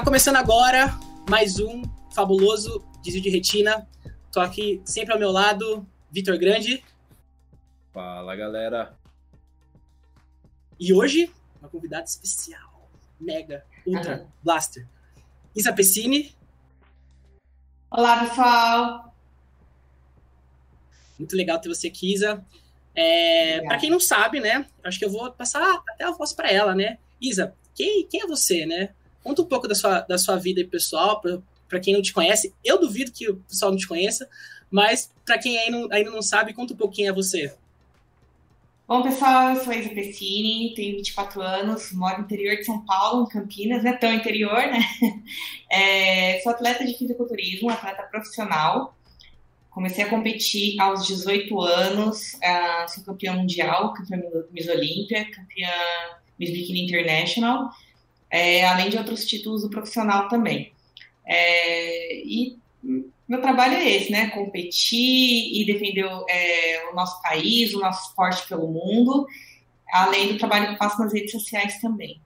Tá começando agora mais um fabuloso desvio de retina. Tô aqui sempre ao meu lado, Vitor Grande. Fala, galera. E hoje, uma convidada especial, mega, ultra, uhum. blaster. Isa Pessini. Olá, pessoal. Muito legal ter você aqui, Isa. É, para quem não sabe, né? Acho que eu vou passar até a voz para ela, né? Isa, quem, quem é você, né? Conta um pouco da sua, da sua vida pessoal, para quem não te conhece. Eu duvido que o pessoal não te conheça, mas para quem ainda ainda não sabe, conta um quem é você. Bom, pessoal, eu sou Isa Pessini, tenho 24 anos, moro no interior de São Paulo, em Campinas, não é tão interior, né? É, sou atleta de fisiculturismo, atleta profissional. Comecei a competir aos 18 anos, uh, sou campeã mundial, campeã Miss Olímpia, campeã Miss Bikini International é, além de outros títulos do profissional também. É, e meu trabalho é esse, né? Competir e defender é, o nosso país, o nosso esporte pelo mundo, além do trabalho que eu faço nas redes sociais também.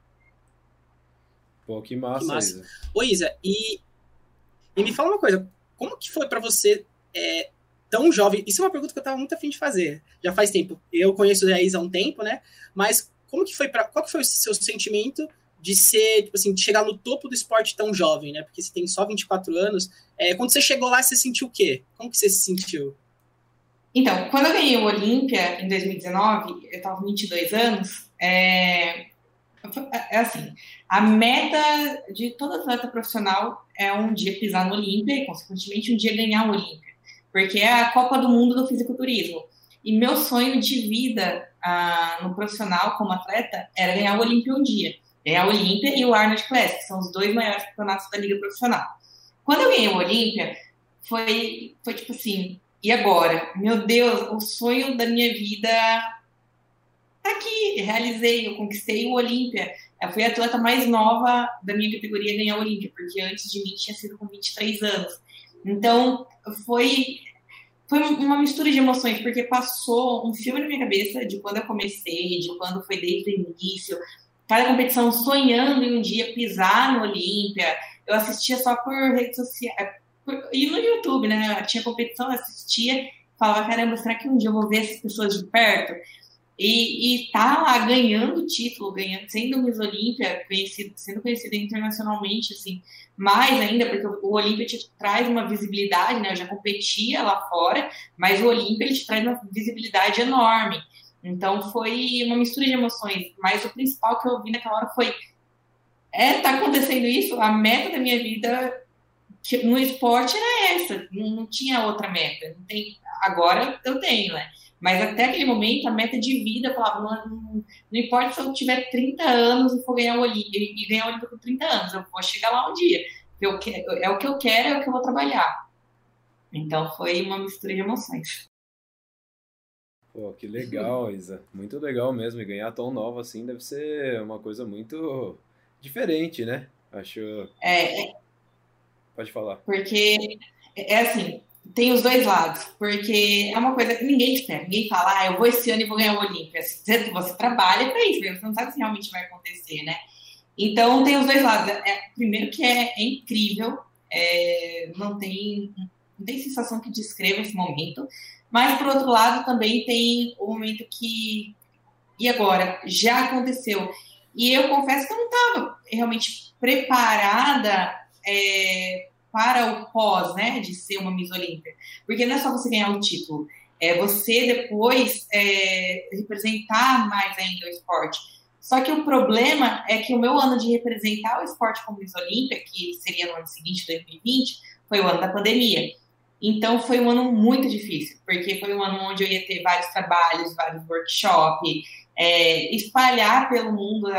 Pô, que massa, que massa. Isa. Ô, Isa, e, e me fala uma coisa, como que foi para você é, tão jovem? Isso é uma pergunta que eu tava muito afim de fazer. Já faz tempo. Eu conheço a Isa há um tempo, né? Mas como que foi para qual que foi o seu sentimento de ser, tipo assim, de chegar no topo do esporte tão jovem, né? Porque você tem só 24 anos. É, quando você chegou lá, você sentiu o quê? Como que você se sentiu? Então, quando eu ganhei o Olímpia em 2019, eu estava com 22 anos, é, é assim, a meta de todo atleta profissional é um dia pisar no Olímpia e, consequentemente, um dia ganhar o Olímpia, porque é a Copa do Mundo do fisiculturismo. E meu sonho de vida ah, no profissional como atleta era ganhar o Olímpia um dia. É a Olímpia e o Arnold Classic, que são os dois maiores campeonatos da liga profissional. Quando eu ganhei o Olímpia, foi, foi tipo assim, e agora? Meu Deus, o sonho da minha vida tá aqui, realizei, eu conquistei o Olímpia. Eu fui a atleta mais nova da minha categoria a ganhar o Olímpia, porque antes de mim tinha sido com 23 anos. Então, foi foi uma mistura de emoções, porque passou um filme na minha cabeça de quando eu comecei, de quando foi desde o início, cada competição sonhando em um dia pisar no Olímpia. Eu assistia só por redes sociais. E no YouTube, né? Eu tinha competição, eu assistia, falava, caramba, será que um dia eu vou ver essas pessoas de perto? E, e tá lá ganhando título, ganhando, sendo Miss Olímpia, conhecido, sendo conhecida internacionalmente, assim, mais ainda, porque o Olímpia te traz uma visibilidade, né? Eu já competia lá fora, mas o Olímpia ele te traz uma visibilidade enorme. Então foi uma mistura de emoções, mas o principal que eu vi naquela hora foi é, tá acontecendo isso, a meta da minha vida no esporte era essa, não, tinha outra meta. Tem, agora eu tenho, né? Mas até aquele momento, a meta de vida, eu falava, não, não, não importa se eu tiver 30 anos e for ganhar o Olímpico, e ganhar o Olímpico com 30 anos, eu vou chegar lá um dia. Eu, é o que eu quero, é o que eu vou trabalhar. Então foi uma mistura de emoções. Pô, que legal, Isa. Muito legal mesmo. E ganhar tão nova assim deve ser uma coisa muito diferente, né? Acho. É. é. Pode falar. Porque é assim, tem os dois lados. Porque é uma coisa que ninguém espera. Ninguém fala, ah, eu vou esse ano e vou ganhar o Olímpia. Você, você trabalha para isso, você não sabe se realmente vai acontecer, né? Então tem os dois lados. É, primeiro que é, é incrível, é, não tem não tem sensação que descreva esse momento. Mas, por outro lado, também tem o momento que. E agora? Já aconteceu. E eu confesso que eu não estava realmente preparada é, para o pós, né, de ser uma Miss Olímpia. Porque não é só você ganhar o título, é você depois é, representar mais ainda o esporte. Só que o problema é que o meu ano de representar o esporte como Miss Olímpia, que seria no ano seguinte, 2020, foi o ano da pandemia. Então foi um ano muito difícil, porque foi um ano onde eu ia ter vários trabalhos, vários workshops, é, espalhar pelo mundo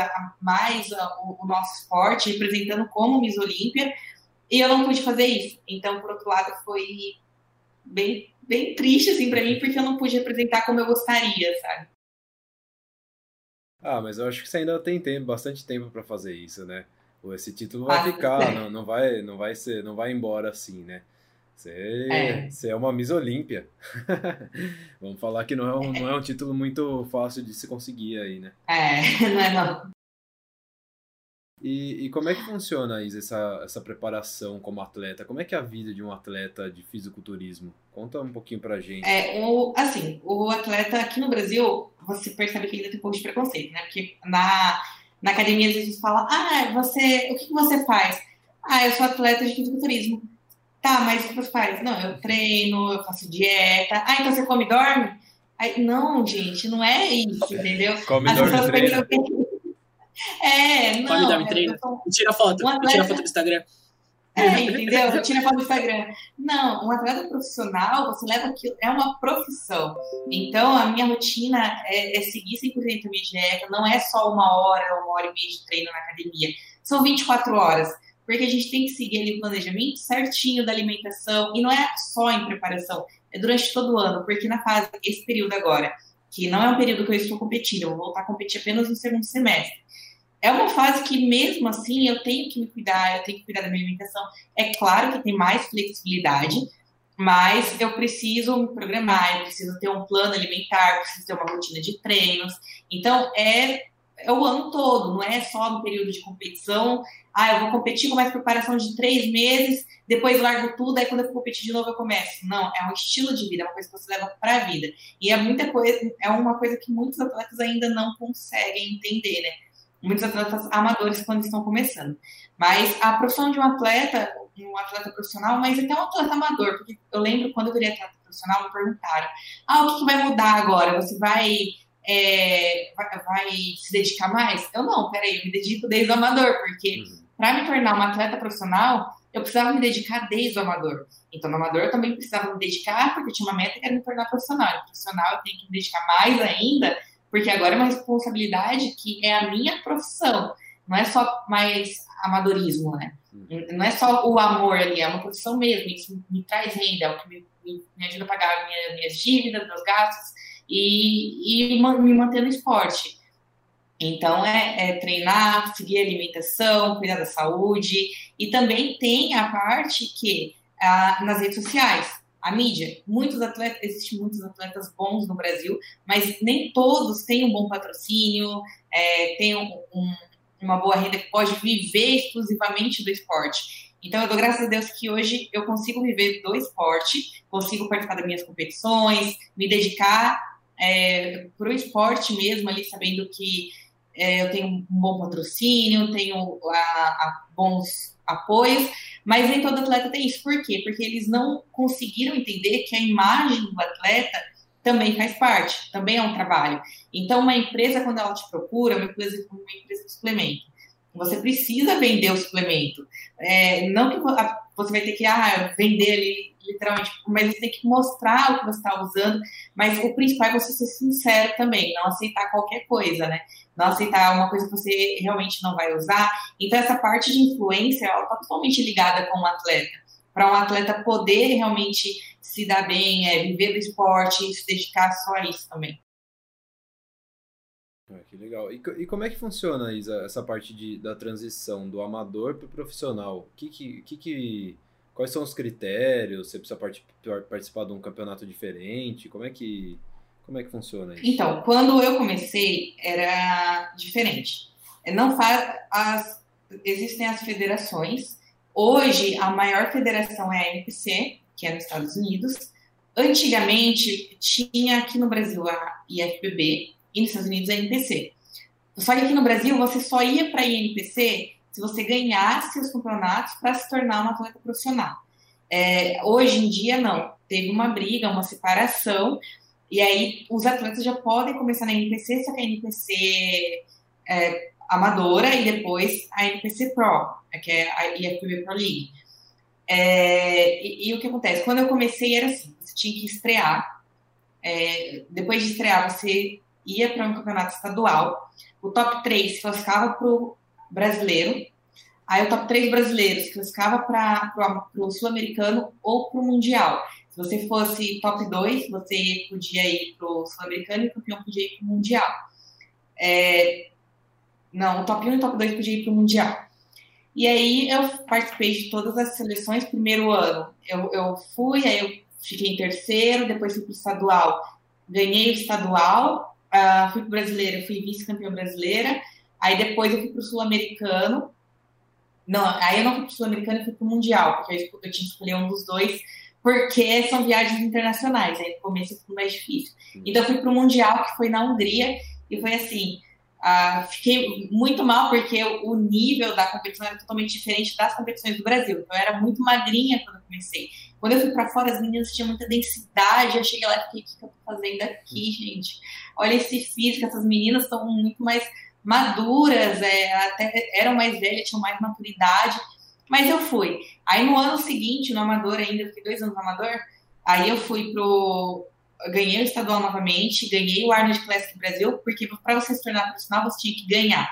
mais o, o, nosso esporte, representando como Miss Olímpia, e eu não pude fazer isso. Então, por outro lado, foi bem, bem triste assim para mim, porque eu não pude representar como eu gostaria, sabe? Ah, mas eu acho que você ainda tem tempo, bastante tempo para fazer isso, né? Esse título vai ah, ficar, é. não, não vai, não vai ser, não vai embora assim, né? Você é, você é uma Miss Olímpia. Vamos falar que não é, um, não é um título muito fácil de se conseguir aí, né? É, não é não. E, e, como é que funciona, Isa, essa, essa preparação como atleta? Como é que é a vida de um atleta de fisiculturismo? Conta um pouquinho pra gente. É, o, assim, o atleta aqui no Brasil, você percebe que ainda tem um pouco de preconceito, né? Porque na, na academia às vezes fala, ah, você, o que você faz? Ah, eu sou atleta de fisiculturismo. Tá, mas o que você faz? Não, eu treino, eu faço dieta. Ah, então você come e dorme? Aí, não, gente, não é isso, entendeu? Come, As dorme, treina. É, não. Come, dorme, treina. Sou... Tira foto, um atleta... tira foto do Instagram. É, entendeu? Tira foto do Instagram. Não, um atleta profissional, você leva aquilo, é uma profissão. Então, a minha rotina é, é seguir 100% a minha dieta, não é só uma hora, uma hora e meia de treino na academia. São 24 horas porque a gente tem que seguir ali o planejamento certinho da alimentação, e não é só em preparação, é durante todo o ano, porque na fase, esse período agora, que não é um período que eu estou competindo, eu vou voltar a competir apenas no segundo semestre. É uma fase que, mesmo assim, eu tenho que me cuidar, eu tenho que cuidar da minha alimentação. É claro que tem mais flexibilidade, mas eu preciso me programar, eu preciso ter um plano alimentar, preciso ter uma rotina de treinos. Então, é, é o ano todo, não é só no período de competição ah, eu vou competir com mais preparação de três meses, depois largo tudo, aí quando eu for competir de novo eu começo. Não, é um estilo de vida, é uma coisa que você leva para a vida. E é muita coisa, é uma coisa que muitos atletas ainda não conseguem entender, né? Muitos atletas amadores quando estão começando. Mas a profissão de um atleta, um atleta profissional, mas até um atleta amador, porque eu lembro quando eu virei atleta profissional, me perguntaram: ah, o que, que vai mudar agora? Você vai é, vai, vai, se dedicar mais? Eu não, peraí, eu me dedico desde o amador, porque uhum para me tornar uma atleta profissional, eu precisava me dedicar desde o amador. Então, no amador eu também precisava me dedicar, porque eu tinha uma meta que era me tornar profissional. E profissional eu tenho que me dedicar mais ainda, porque agora é uma responsabilidade que é a minha profissão. Não é só mais amadorismo, né? Não é só o amor ali, é uma profissão mesmo. Isso me traz renda, é o que me, me, me ajuda a pagar minha, minhas dívidas, meus gastos e, e me manter no esporte. Então, é, é, treinar, seguir a alimentação, cuidar da saúde. E também tem a parte que, ah, nas redes sociais, a mídia, muitos atletas, existem muitos atletas bons no Brasil, mas nem todos têm um bom patrocínio, é, têm um, um, uma boa renda que pode viver exclusivamente do esporte. Então, eu dou graças a Deus que hoje eu consigo viver do esporte, consigo participar das minhas competições, me dedicar é, para o esporte mesmo, ali sabendo que é, eu tenho um bom patrocínio, tenho a, a bons apoios, mas nem todo atleta tem isso. Por quê? Porque eles não conseguiram entender que a imagem do atleta também faz parte, também é um trabalho. Então, uma empresa, quando ela te procura, uma empresa, uma empresa de suplemento, você precisa vender o suplemento. É, não que você vai ter que ah, vender ali, literalmente, mas você tem que mostrar o que você está usando. Mas o principal é você ser sincero também, não aceitar qualquer coisa, né? Não aceitar uma coisa que você realmente não vai usar. Então, essa parte de influência, ela está totalmente ligada com o atleta. Para um atleta poder realmente se dar bem, é, viver do esporte e se dedicar só a isso também. Ah, que legal. E, e, como é que funciona, Isa, essa parte de, da transição do amador para o profissional? Que, que, que, quais são os critérios? Você precisa part, participar de um campeonato diferente? Como é que, como é que funciona isso? Então, quando eu comecei, era diferente. Não faz, as, existem as federações. Hoje, a maior federação é a NPC, que é nos Estados Unidos. Antigamente, tinha aqui no Brasil a IFBB, e nos Estados Unidos é NPC. Só que aqui no Brasil você só ia para a INPC se você ganhasse os campeonatos para se tornar um atleta profissional. É, hoje em dia, não. Teve uma briga, uma separação, e aí os atletas já podem começar na NPC, só que a NPC é, amadora e depois a NPC Pro, que é a IFBB Pro League. É, e, e, o que acontece? Quando eu comecei era assim, você tinha que estrear. É, depois de estrear, você ia para um campeonato estadual, o top 3 classificava para o brasileiro, aí o top 3 brasileiros classificava para o sul-americano ou para o mundial. Se você fosse top 2, você podia ir para o sul-americano e o campeão podia ir para o mundial. É, não, o top 1 e o top 2 podia ir para o mundial. E aí eu participei de todas as seleções. Primeiro ano eu, eu fui, aí eu fiquei em terceiro, depois fui para o estadual. Ganhei o estadual, uh, fui para brasileira, fui vice-campeã brasileira. Aí depois eu fui para o sul-americano Não, aí eu não fui pro Sul-Americano, eu fui pro Mundial, porque eu, eu tinha que escolher um dos dois, porque são viagens internacionais, aí no começo foi mais difícil. Então eu fui pro Mundial, que foi na Hungria, e foi assim, Uh, fiquei muito mal porque o nível da competição era totalmente diferente das competições do Brasil. Então, eu era muito magrinha quando eu comecei. Quando eu fui para fora, as meninas tinham muita densidade. Eu cheguei lá e fiquei, o que eu tô fazendo aqui, gente? Olha esse físico, essas meninas estão muito mais maduras, é, até eram mais velhas, tinham mais maturidade. Mas eu fui. Aí no ano seguinte, no Amador ainda, eu fiquei dois anos no Amador, aí eu fui pro, ganhei o estadual novamente, ganhei o Arnold Classic Brasil, porque para você se tornar profissional, você tinha que ganhar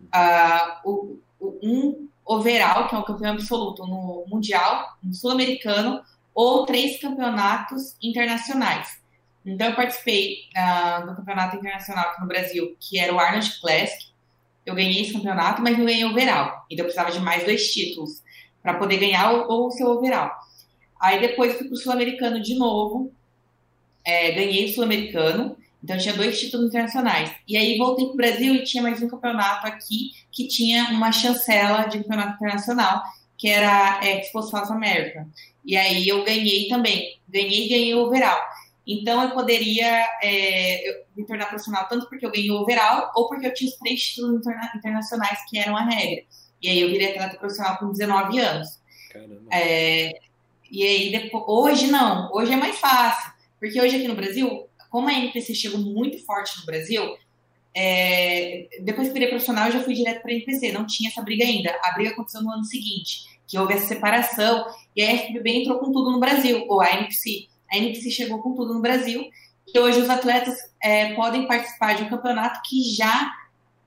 uh, o, o, um overall, que é o campeão absoluto no Mundial, no Sul-Americano, ou três campeonatos internacionais. Então, eu participei uh, do campeonato internacional aqui no Brasil, que era o Arnold Classic. Eu ganhei esse campeonato, mas não ganhei overall. Então, eu precisava de mais dois títulos para poder ganhar o, o seu overall. Aí, depois, fui para o Sul-Americano de novo, é, ganhei o Sul-Americano, então tinha dois títulos internacionais. E aí voltei para o Brasil e tinha mais um campeonato aqui que tinha uma chancela de campeonato internacional, que era a Expo South America. E aí eu ganhei também. Ganhei e ganhei o overall. Então eu poderia é, eu me tornar profissional tanto porque eu ganhei o overall ou porque eu tinha os três títulos interna internacionais que eram a regra. E aí eu virei atleta profissional com 19 anos. Caramba. É, e aí depois, hoje não, hoje é mais fácil. Porque hoje aqui no Brasil, como a NPC chegou muito forte no Brasil, é, depois que virei profissional, eu já fui direto para a NPC, não tinha essa briga ainda. A briga aconteceu no ano seguinte, que houve essa separação, e a FBB entrou com tudo no Brasil, ou a NPC. A NPC chegou com tudo no Brasil, e hoje os atletas é, podem participar de um campeonato que já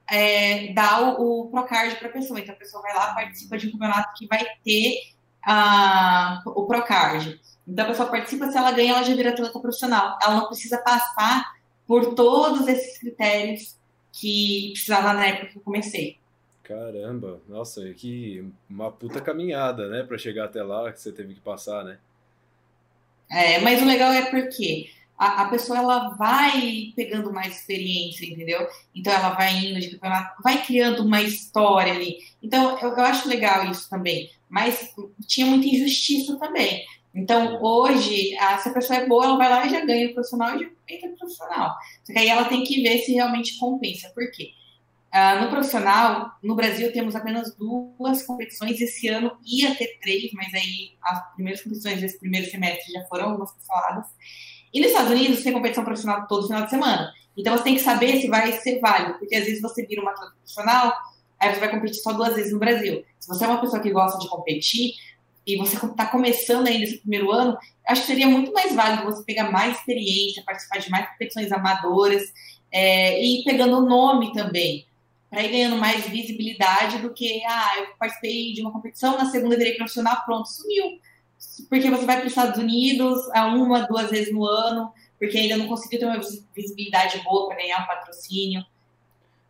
é, dá o, o Procard para a pessoa. Então a pessoa vai lá, participa de um campeonato que vai ter uh, o Procard. Então a pessoa participa, se ela ganha, ela já vira atleta profissional. Ela não precisa passar por todos esses critérios que precisava na época que eu comecei. Caramba, nossa, que uma puta caminhada, né, para chegar até lá que você teve que passar, né? É, mas o legal é porque a, a, pessoa ela vai pegando mais experiência, entendeu? Então ela vai indo de campeonato, vai criando uma história ali. Então eu, eu acho legal isso também. Mas tinha muita injustiça também. Então, hoje, se a pessoa é boa, ela vai lá e já ganha o profissional e já entra no profissional. Só que aí ela tem que ver se realmente compensa. Por quê? Uh, no profissional, no Brasil, temos apenas duas competições. Esse ano ia ter três, mas aí as primeiras competições desse primeiro semestre já foram algumas canceladas. E nos Estados Unidos, tem competição profissional todo final de semana. Então, você tem que saber se vai ser válido, porque às vezes você vira uma atleta profissional, aí você vai competir só duas vezes no Brasil. Se você é uma pessoa que gosta de competir, e você está começando ainda esse primeiro ano, acho que seria muito mais válido você pegar mais experiência, participar de mais competições amadoras é, e ir pegando o nome também, para ir ganhando mais visibilidade do que, ah, eu participei de uma competição, na segunda virei profissional, pronto, sumiu. Porque você vai para os Estados Unidos uma, duas vezes no ano, porque ainda não conseguiu ter uma visibilidade boa para ganhar um patrocínio.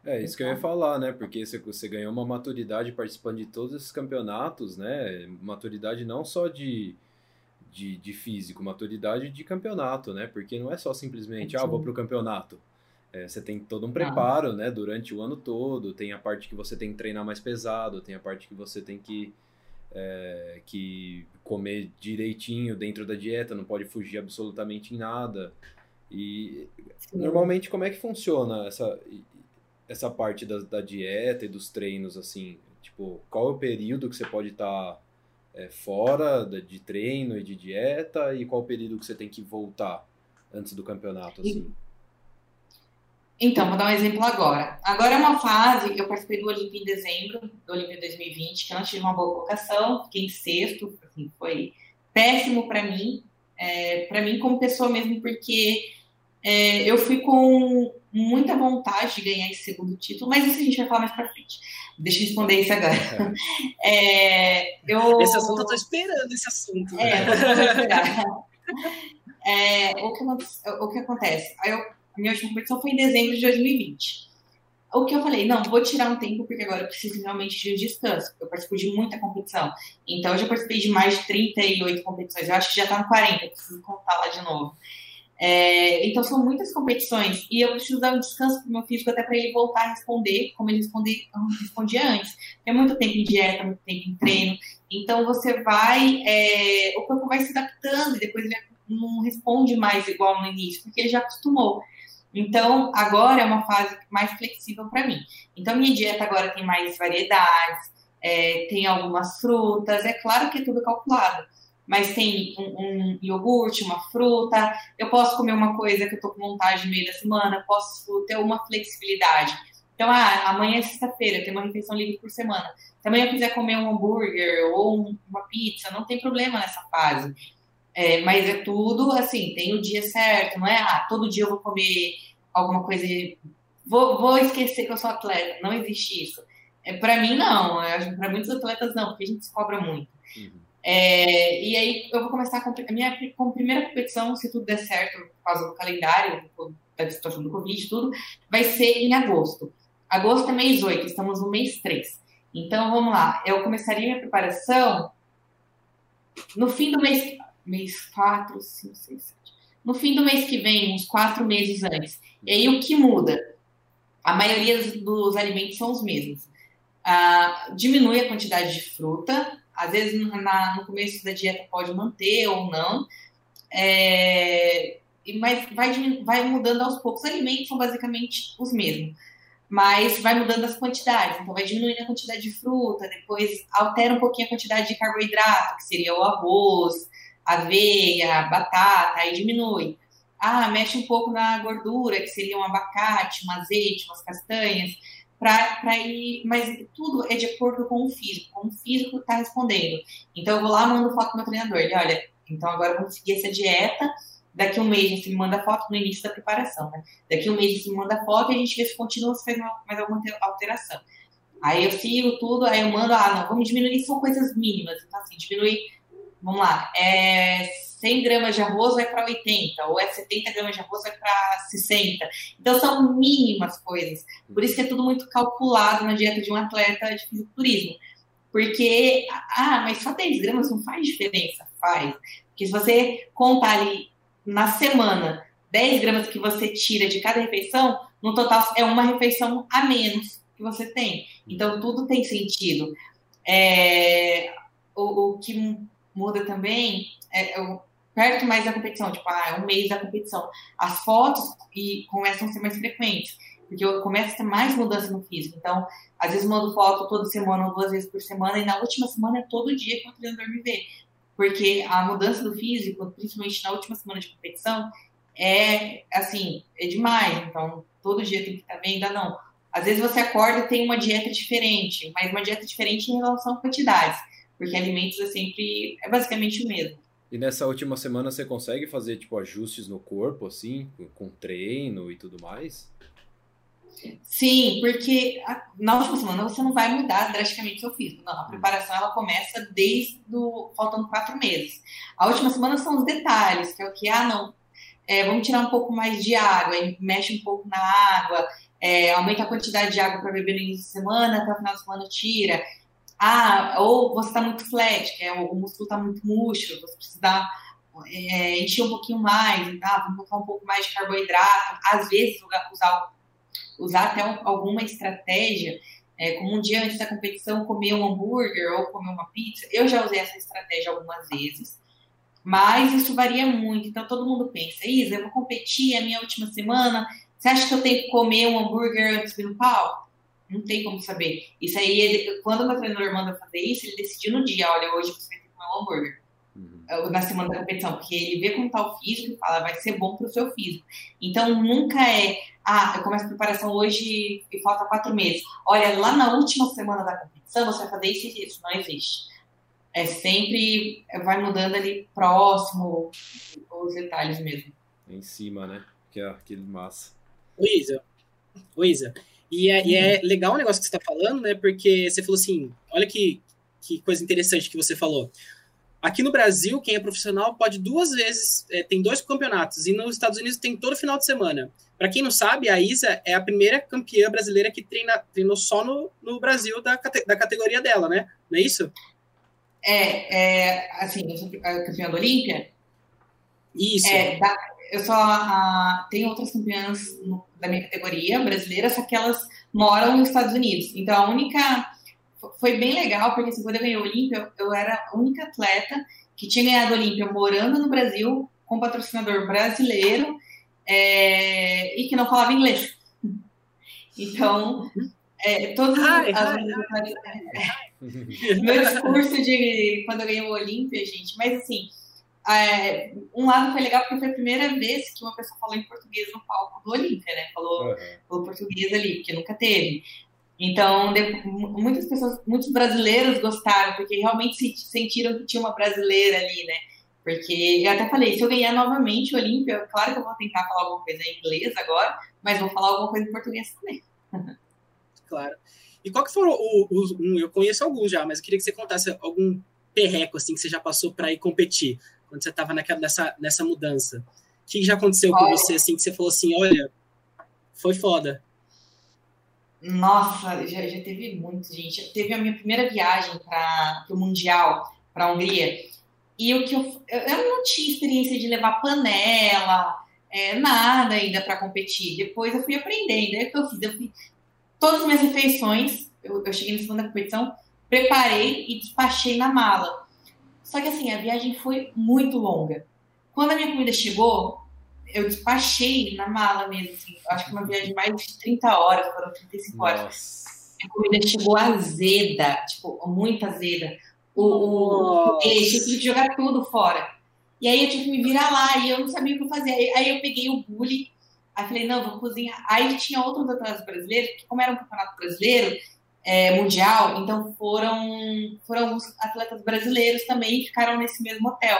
É, isso que eu ia falar, né? Porque você, você ganhou uma maturidade participando de todos esses campeonatos, né? Maturidade não só de, de, de físico, maturidade de campeonato, né? Porque não é só simplesmente, ah, vou pro campeonato. É, você tem todo um preparo, ah. né? Durante o ano todo, tem a parte que você tem que treinar mais pesado, tem a parte que você tem que, é, que comer direitinho dentro da dieta, não pode fugir absolutamente em nada. E Sim. normalmente como é que funciona essa essa parte da, da, dieta e dos treinos, assim? Tipo, qual é o período que você pode estar tá, é, fora de treino e de dieta e qual o período que você tem que voltar antes do campeonato, assim? Então, vou dar um exemplo agora. Agora é uma fase, eu participei do Olimpia em dezembro, do Olimpia 2020, que eu não tive uma boa colocação, fiquei em sexto, assim, foi péssimo para mim, é, para mim como pessoa mesmo, porque é, eu fui com muita vontade de ganhar esse segundo título, mas isso a gente vai falar mais pra frente. Deixa eu responder isso agora. É, eu... Esse assunto eu tô esperando esse assunto. É, eu é, o, que, o que acontece? Eu, a minha última competição foi em dezembro de 2020. O que eu falei, não, vou tirar um tempo, porque agora eu preciso realmente de descanso. Eu participo de muita competição. Então, eu já participei de mais de 38 competições. Eu acho que já tá no 40, preciso contar lá de novo. É, então são muitas competições e eu preciso dar um descanso pro meu físico até para ele voltar a responder como ele respondia antes. É muito tempo em dieta, muito tempo em treino. Então você vai, é, o corpo vai se adaptando e depois ele não responde mais igual no início, porque ele já acostumou. Então agora é uma fase mais flexível para mim. Então minha dieta agora tem mais variedades, é, tem algumas frutas, é claro que é tudo calculado mas tem um, um, iogurte, uma fruta, eu posso comer uma coisa que eu tô com vontade no meio da semana, posso ter uma flexibilidade. Então, ah, amanhã é sexta-feira, tem uma refeição livre por semana. Se amanhã eu quiser comer um hambúrguer ou uma pizza, não tem problema nessa fase. É, mas é tudo assim, tem o dia certo, não é? Ah, todo dia eu vou comer alguma coisa. Vou, vou esquecer que eu sou atleta. Não existe isso. É, para mim, não. Para muitos atletas, não, porque a gente se cobra muito. Uhum. É, e aí eu vou começar a, a minha com primeira competição, se tudo der certo, por causa do calendário, da situação do Covid tudo, vai ser em agosto. Agosto é mês 8, estamos no mês 3. Então vamos lá, eu começaria minha preparação no fim do mês. Mês 4, 5, 6, 7. No fim do mês que vem, uns quatro meses antes. E aí o que muda? A maioria dos alimentos são os mesmos. Ah, diminui a quantidade de fruta, às vezes, na, no começo da dieta pode manter ou não, é, mas vai, vai mudando aos poucos. Os alimentos são basicamente os mesmos, mas vai mudando as quantidades. Então, vai diminuindo a quantidade de fruta, depois altera um pouquinho a quantidade de carboidrato, que seria o arroz, aveia, batata, aí diminui. Ah, mexe um pouco na gordura, que seria um abacate, um azeite, umas castanhas para ir. Mas tudo é de acordo com o físico, como o físico está respondendo. Então eu vou lá, mando foto pro meu treinador. Ele, olha, então agora vamos seguir essa dieta. Daqui um mês você me manda foto no início da preparação, né? Daqui um mês você me manda foto e a gente vê se continua, se faz mais alguma alteração. Aí eu sigo tudo, aí eu mando, ah, não, vamos diminuir, são coisas mínimas. Então, assim, diminuir, vamos lá, é 100 gramas de arroz vai para 80, ou é 70 gramas de arroz vai para 60. Então são mínimas coisas. Por isso que é tudo muito calculado na dieta de um atleta de fisiculturismo. Porque, ah, mas só 10 gramas não faz diferença? Faz. Porque se você contar ali na semana 10 gramas que você tira de cada refeição, no total é uma refeição a menos que você tem. Então tudo tem sentido. É, o, o que muda também é, é perto mais da competição, tipo, ah, é um mês da competição. As fotos e começam a ser mais frequentes, porque eu começo a ter mais mudança no físico. Então, às vezes mando foto toda semana ou duas vezes por semana, e na última semana é todo dia que o treinador me vê. Porque a mudança do físico, principalmente na última semana de competição, é assim, é demais. Então, todo dia tem que estar bem, ainda não. Às vezes você acorda e tem uma dieta diferente, mas uma dieta diferente em relação a quantidades, porque alimentos é sempre, é basicamente o mesmo. E nessa última semana você consegue fazer tipo ajustes no corpo, assim, com treino e tudo mais? Sim, porque na última semana você não vai mudar drasticamente o seu físico. Não, a preparação ela começa desde do, faltando quatro meses. A última semana são os detalhes, que é o que, ah, não, é, vamos tirar um pouco mais de água, mexe um pouco na água, é, aumenta a quantidade de água para beber no início de semana, até o final de semana tira. Ah, ou você está muito flat, que é, o, músculo está muito murcho, você precisa é, encher um pouquinho mais, tá? vamos colocar um pouco mais de carboidrato. Às vezes, usar, usar até alguma estratégia, é, como um dia antes da competição, comer um hambúrguer ou comer uma pizza. Eu já usei essa estratégia algumas vezes, mas isso varia muito. Então, todo mundo pensa, Isa, eu vou competir, é a minha última semana, você acha que eu tenho que comer um hambúrguer antes no palco? Não tem como saber. Isso aí, ele, quando o meu treinador manda fazer isso, ele decidiu no dia, olha, hoje você vai ter que comer um hambúrguer. Uhum. Na semana da competição, porque ele vê como tá o físico e fala, vai ser bom pro seu físico. Então, nunca é, ah, eu começo a preparação hoje e falta quatro meses. Olha, lá na última semana da competição, você vai fazer isso e isso. Não existe. É sempre, vai mudando ali próximo, os detalhes mesmo. Em cima, né? Que é aquele massa. Luísa, Luísa, e é, e é legal o negócio que você está falando, né? Porque você falou assim, olha que, que coisa interessante que você falou. Aqui no Brasil, quem é profissional pode duas vezes, é, tem dois campeonatos, e nos Estados Unidos tem todo final de semana. Para quem não sabe, a Isa é a primeira campeã brasileira que treina, treinou só no, no Brasil da, da categoria dela, né? Não é isso? É, é assim, eu sou campeã da Olímpia. Isso. É, da, eu só tenho outras campeãs no, da minha categoria brasileira, só que elas moram nos Estados Unidos. Então a única foi bem legal, porque assim, quando eu ganhei o Olímpia, eu era a única atleta que tinha ganhado a Olímpia morando no Brasil, com patrocinador brasileiro é, e que não falava inglês. Então, é, todas ai, as. Ai, ai, meu discurso de quando eu ganhei o Olímpia, gente, mas assim, é, um lado foi legal porque foi a primeira vez que uma pessoa falou em português no palco do Olímpia, né? Falou, uhum. falou português ali, porque nunca teve. Então, de, muitas pessoas, muitos brasileiros gostaram, porque realmente se, sentiram que tinha uma brasileira ali, né? Porque eu até falei, se eu ganhar novamente o Olímpia, claro que eu vou tentar falar alguma coisa em inglês agora, mas vou falar alguma coisa em português também. Claro. E qual que foram os, eu conheço alguns já, mas eu queria que você contasse algum perreco assim que você já passou para ir competir, quando você estava nessa, nessa mudança. O que já aconteceu olha, com você assim que você falou assim, olha, foi foda. Nossa, já, já teve muito, gente. Teve a minha primeira viagem para o Mundial, para a Hungria. E o que eu, eu não tinha experiência de levar panela, é, nada ainda para competir. Depois eu fui aprendendo. Aí o que eu fiz? Eu fiz todas as minhas refeições. Eu, eu cheguei na segunda competição, preparei e despachei na mala. Só que assim, a viagem foi muito longa. Quando a minha comida chegou, eu despachei na mala mesmo, assim, acho que uma viagem de mais de 30 horas, foram 35 horas. Nossa. A comida chegou azeda, tipo, muito azeda. O, o, eu tive que jogar tudo fora. E aí eu tive que me virar lá e eu não sabia o que fazer. Aí, aí eu peguei o bully, aí falei, não, vou cozinhar. Aí tinha outros atletas brasileiros, que como era um campeonato brasileiro, é, mundial, então foram, foram atletas brasileiros também ficaram nesse mesmo hotel.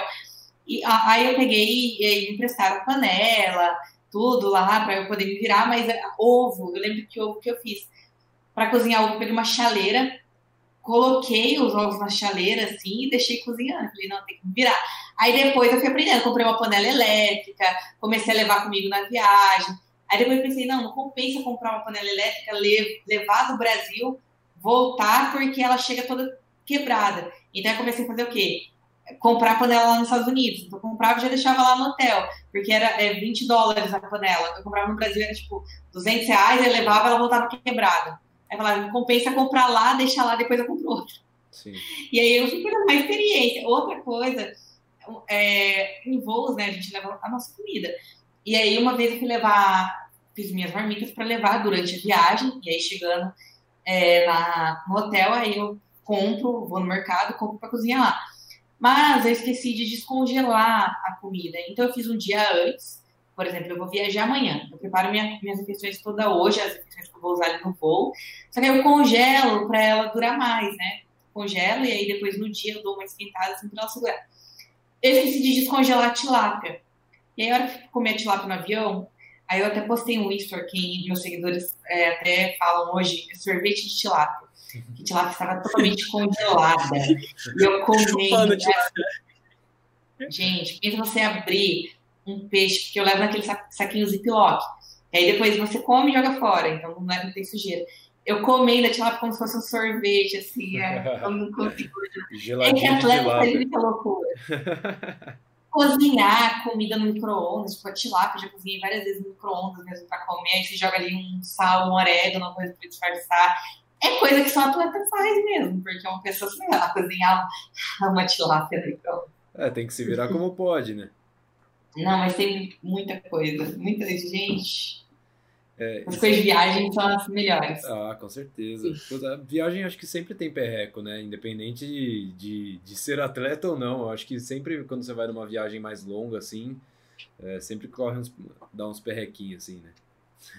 E aí eu peguei e me emprestaram panela, tudo lá para eu poder me virar, mas é, ovo, eu lembro que ovo que eu fiz. Para cozinhar ovo, eu peguei uma chaleira, coloquei os ovos na chaleira assim e deixei cozinhando. Falei, não, tem que me virar. Aí depois eu fui aprendendo, comprei uma panela elétrica, comecei a levar comigo na viagem. Aí depois eu pensei, não, não compensa comprar uma panela elétrica, levar do Brasil, voltar, porque ela chega toda quebrada. Então eu comecei a fazer o quê? comprar panela lá nos Estados Unidos. Então, eu comprava e já deixava lá no hotel, porque era é, 20 dólares a panela. Eu comprava no Brasil, era tipo 200 reais, eu levava, ela voltava quebrada. Aí falava, compensa comprar lá, deixar lá, depois eu compro outra. Sim. E aí eu fui uma experiência. Outra coisa, é, em voos, né, a gente leva a nossa comida. E aí uma vez eu fui levar, fiz minhas marmitas para levar durante a viagem, e aí chegando é, na, no hotel, aí eu compro, vou no mercado, compro para cozinhar lá. Mas eu esqueci de descongelar a comida. Então eu fiz um dia antes. Por exemplo, eu vou viajar amanhã. Eu preparo minha, minhas refeições toda hoje, as refeições que eu vou usar no voo. Só que eu congelo para ela durar mais, né? Congelo e aí depois no dia eu dou uma esquentada assim para ela segurar. Eu esqueci de descongelar a tilápia. E aí, a hora que comer a tilápia no avião, aí eu até postei um Insta que meus seguidores é, até falam hoje, é sorvete de tilápia que tilápia estava totalmente congelada. E eu comi. Né? Gente, pensa você abrir um peixe, porque eu levo naquele saquinho ziplock. E aí depois você come e joga fora, então não, leva, não tem sujeira. Eu comendo a tilápia como se fosse um sorvete, assim, é, eu não consigo. é que atleta faz muita loucura. Cozinhar comida no micro-ondas, tipo a tilápia, já cozinhei várias vezes no micro-ondas mesmo pra comer, aí você joga ali um sal, um orégano, uma coisa pra disfarçar é coisa que só atleta faz mesmo, porque uma pessoa, sei lá, cozinhar uma tilápia ali, pronto. É, tem que se virar como pode, né? Não, mas tem muita coisa, muita gente. É, as coisas de viagem são as melhores. Ah, com certeza. Toda, viagem acho que sempre tem perreco, né? Independente de, de, de, ser atleta ou não. acho que sempre quando você vai numa viagem mais longa, assim, é, sempre corre uns, dá uns perrequinhos, assim, né?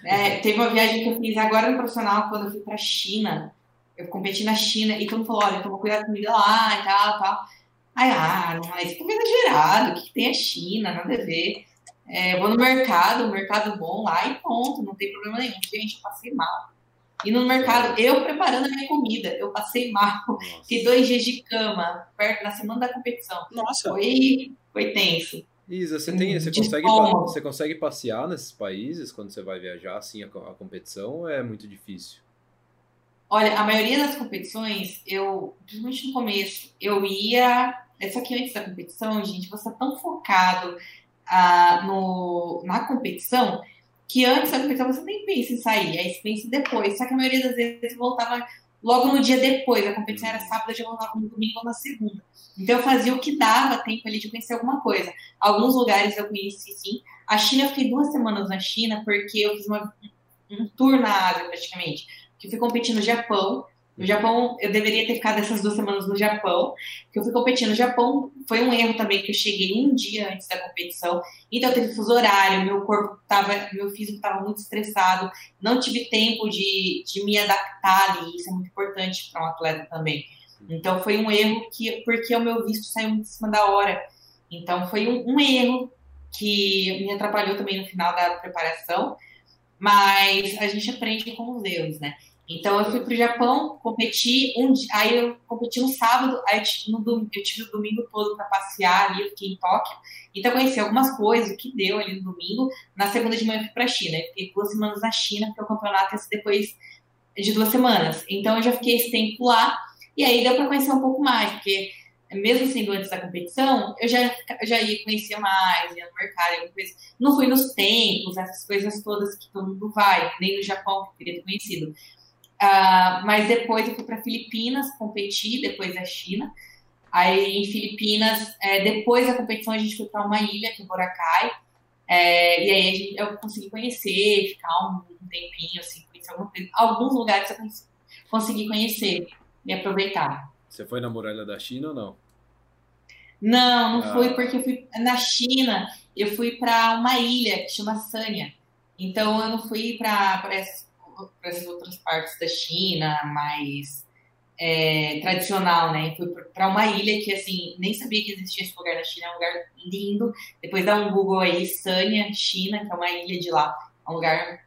É, teve uma viagem que eu fiz agora no profissional, quando eu fui pra China. Eu competi na China e todo mundo falou: olha, toma cuidado com a comida lá e tal, tal. Aí, ah, mas isso é exagerado, o que tem a China, nada a ver. É, vou no mercado, mercado bom lá e ponto, não tem problema nenhum. Gente, eu passei mal. E no mercado, eu preparando a minha comida, eu passei mal. Fiquei dois dias de cama, perto na semana da competição. Nossa. Foi, foi tenso. Isa, você, tem, você, consegue, você consegue passear nesses países quando você vai viajar assim a, a competição ou é muito difícil? Olha, a maioria das competições, eu, principalmente no começo, eu ia. Essa aqui antes da competição, gente, você tá tão focado. Ah, no, na competição que antes da competição você nem pensa em sair, aí você pensa depois. Só que a maioria das vezes voltava logo no dia depois. A competição era sábado, eu voltava no domingo ou na segunda. Então eu fazia o que dava tempo ali de conhecer alguma coisa. Alguns lugares eu conheci sim. A China, eu fiquei duas semanas na China porque eu fiz uma, um tour na Ásia praticamente. Que fui competir no Japão, no Japão, eu deveria ter ficado essas duas semanas no Japão, que eu fui competir no Japão. Foi um erro também que eu cheguei um dia antes da competição, então teve fuso horário, meu corpo estava, meu físico estava muito estressado, não tive tempo de, de me adaptar ali. Isso é muito importante para um atleta também. Então foi um erro que, porque o meu visto saiu em cima da hora. Então foi um, um erro que me atrapalhou também no final da preparação, mas a gente aprende com os erros, né? Então eu fui para o Japão, competi um aí eu competi no sábado, aí no, eu tive o domingo todo para passear ali, eu fiquei em Tóquio, então conheci algumas coisas, o que deu ali no domingo. Na segunda de manhã eu fui para a China, fiquei duas semanas na China, porque o campeonato ia ser depois de duas semanas. Então eu já fiquei esse tempo lá, e aí deu para conhecer um pouco mais, porque mesmo sendo antes da competição, eu já, eu já ia conhecer mais, ia no mercado, não fui nos templos, essas coisas todas que todo mundo vai, nem no Japão que eu queria ter conhecido. Uh, mas depois eu fui para Filipinas competir, depois da China. Aí em Filipinas, é, depois da competição, a gente foi para uma ilha, que é Boracay. É, e aí gente, eu consegui conhecer, ficar um, um tempinho, assim, conhecer alguns lugares eu consegui conhecer e aproveitar. Você foi na muralha da China ou não? Não, não ah. fui, porque eu fui na China, eu fui para uma ilha que chama Sanya. Então eu não fui para essas para essas outras partes da China, mais é, tradicional, né? Fui para uma ilha que, assim, nem sabia que existia esse lugar na China, é um lugar lindo. Depois dá um Google aí, Sanya, China, que é uma ilha de lá. É um lugar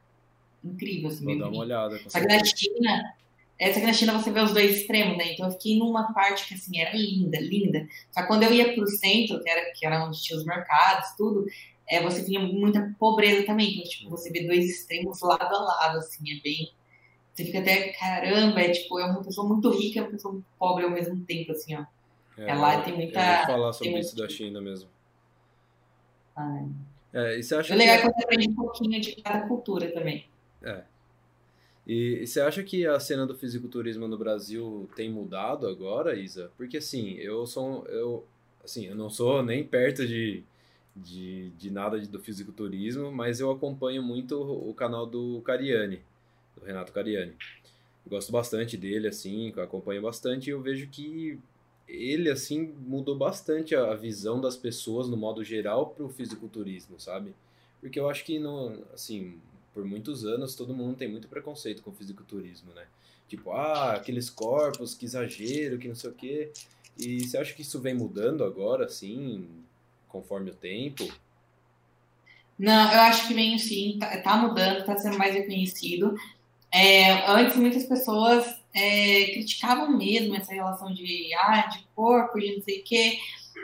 incrível, assim, Vou dar uma olhada. Só que na China, é, só que na China você vê os dois extremos, né? Então eu fiquei numa parte que, assim, era linda, linda. Só que quando eu ia para o centro, que era, que era onde tinha os mercados, tudo, é, você tinha muita pobreza também. Então, tipo, você vê dois extremos lado a lado, assim, é bem. Você fica até, caramba, é tipo, é uma pessoa muito rica e uma pessoa muito pobre ao mesmo tempo, assim, ó. É, é lá tem muita. Eu vou falar sobre isso da China mesmo. Ah, é. e você acha é legal que... que você aprende um pouquinho de cada cultura também. É. E, e, você acha que a cena do fisiculturismo no Brasil tem mudado agora, Isa? Porque assim, eu sou eu assim, eu não sou nem perto de de, de nada do fisiculturismo, mas eu acompanho muito o canal do Cariani, do Renato Cariani. Eu gosto bastante dele, assim, acompanho bastante e eu vejo que ele, assim, mudou bastante a visão das pessoas, no modo geral, para o fisiculturismo, sabe? Porque eu acho que, no, assim, por muitos anos, todo mundo tem muito preconceito com o fisiculturismo, né? Tipo, ah, aqueles corpos, que exagero, que não sei o quê. E você acha que isso vem mudando agora, assim, conforme o tempo? Não, eu acho que vem sim, tá, tá mudando, tá sendo mais reconhecido. É, antes muitas pessoas é, criticavam mesmo essa relação de, ah, de corpo, de não sei o quê,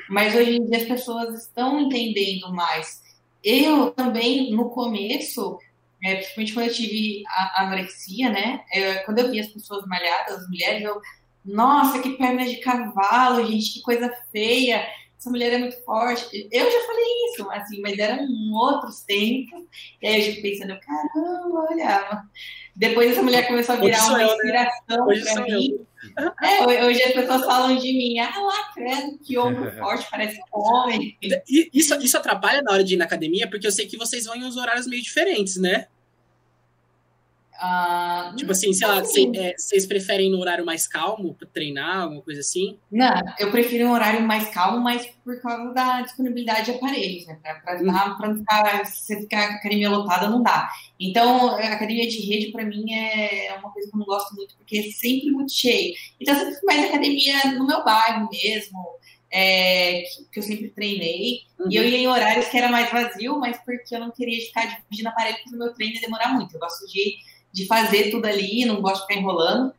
mas hoje em dia as pessoas estão entendendo mais. Eu também, no começo, é, principalmente quando eu tive a, anorexia, né? Eu, quando eu vi as pessoas malhadas, as mulheres, eu, nossa, que perna de cavalo, gente, que coisa feia essa mulher é muito forte. Eu já falei isso, assim, mas eram outros tempos. E aí eu fiquei pensando, caramba, olha. Depois essa mulher começou a virar uma né? inspiração né? para mim. É, hoje as pessoas falam de mim, ah lá, credo, que ombro forte, parece um homem. Isso, isso atrapalha na hora de ir na academia, porque eu sei que vocês vão em uns horários meio diferentes, né? Uh, tipo assim, sei lá, é, vocês preferem no horário mais calmo para treinar, alguma coisa assim? Não, eu prefiro um horário mais calmo, mas por causa da disponibilidade de aparelhos, né? Para não ficar, você ficar com a academia lotada, não dá. Então, a academia de rede, para mim, é uma coisa que eu não gosto muito, porque é sempre muito cheio. Então, eu sempre fui mais academia no meu bairro mesmo, é, que, que, eu sempre treinei. Uhum. E eu ia em horários que era mais vazio, mas porque eu não queria ficar dividindo aparelho, porque o meu treino ia demorar muito. Eu gosto de de fazer tudo ali, não gosto de ficar enrolando.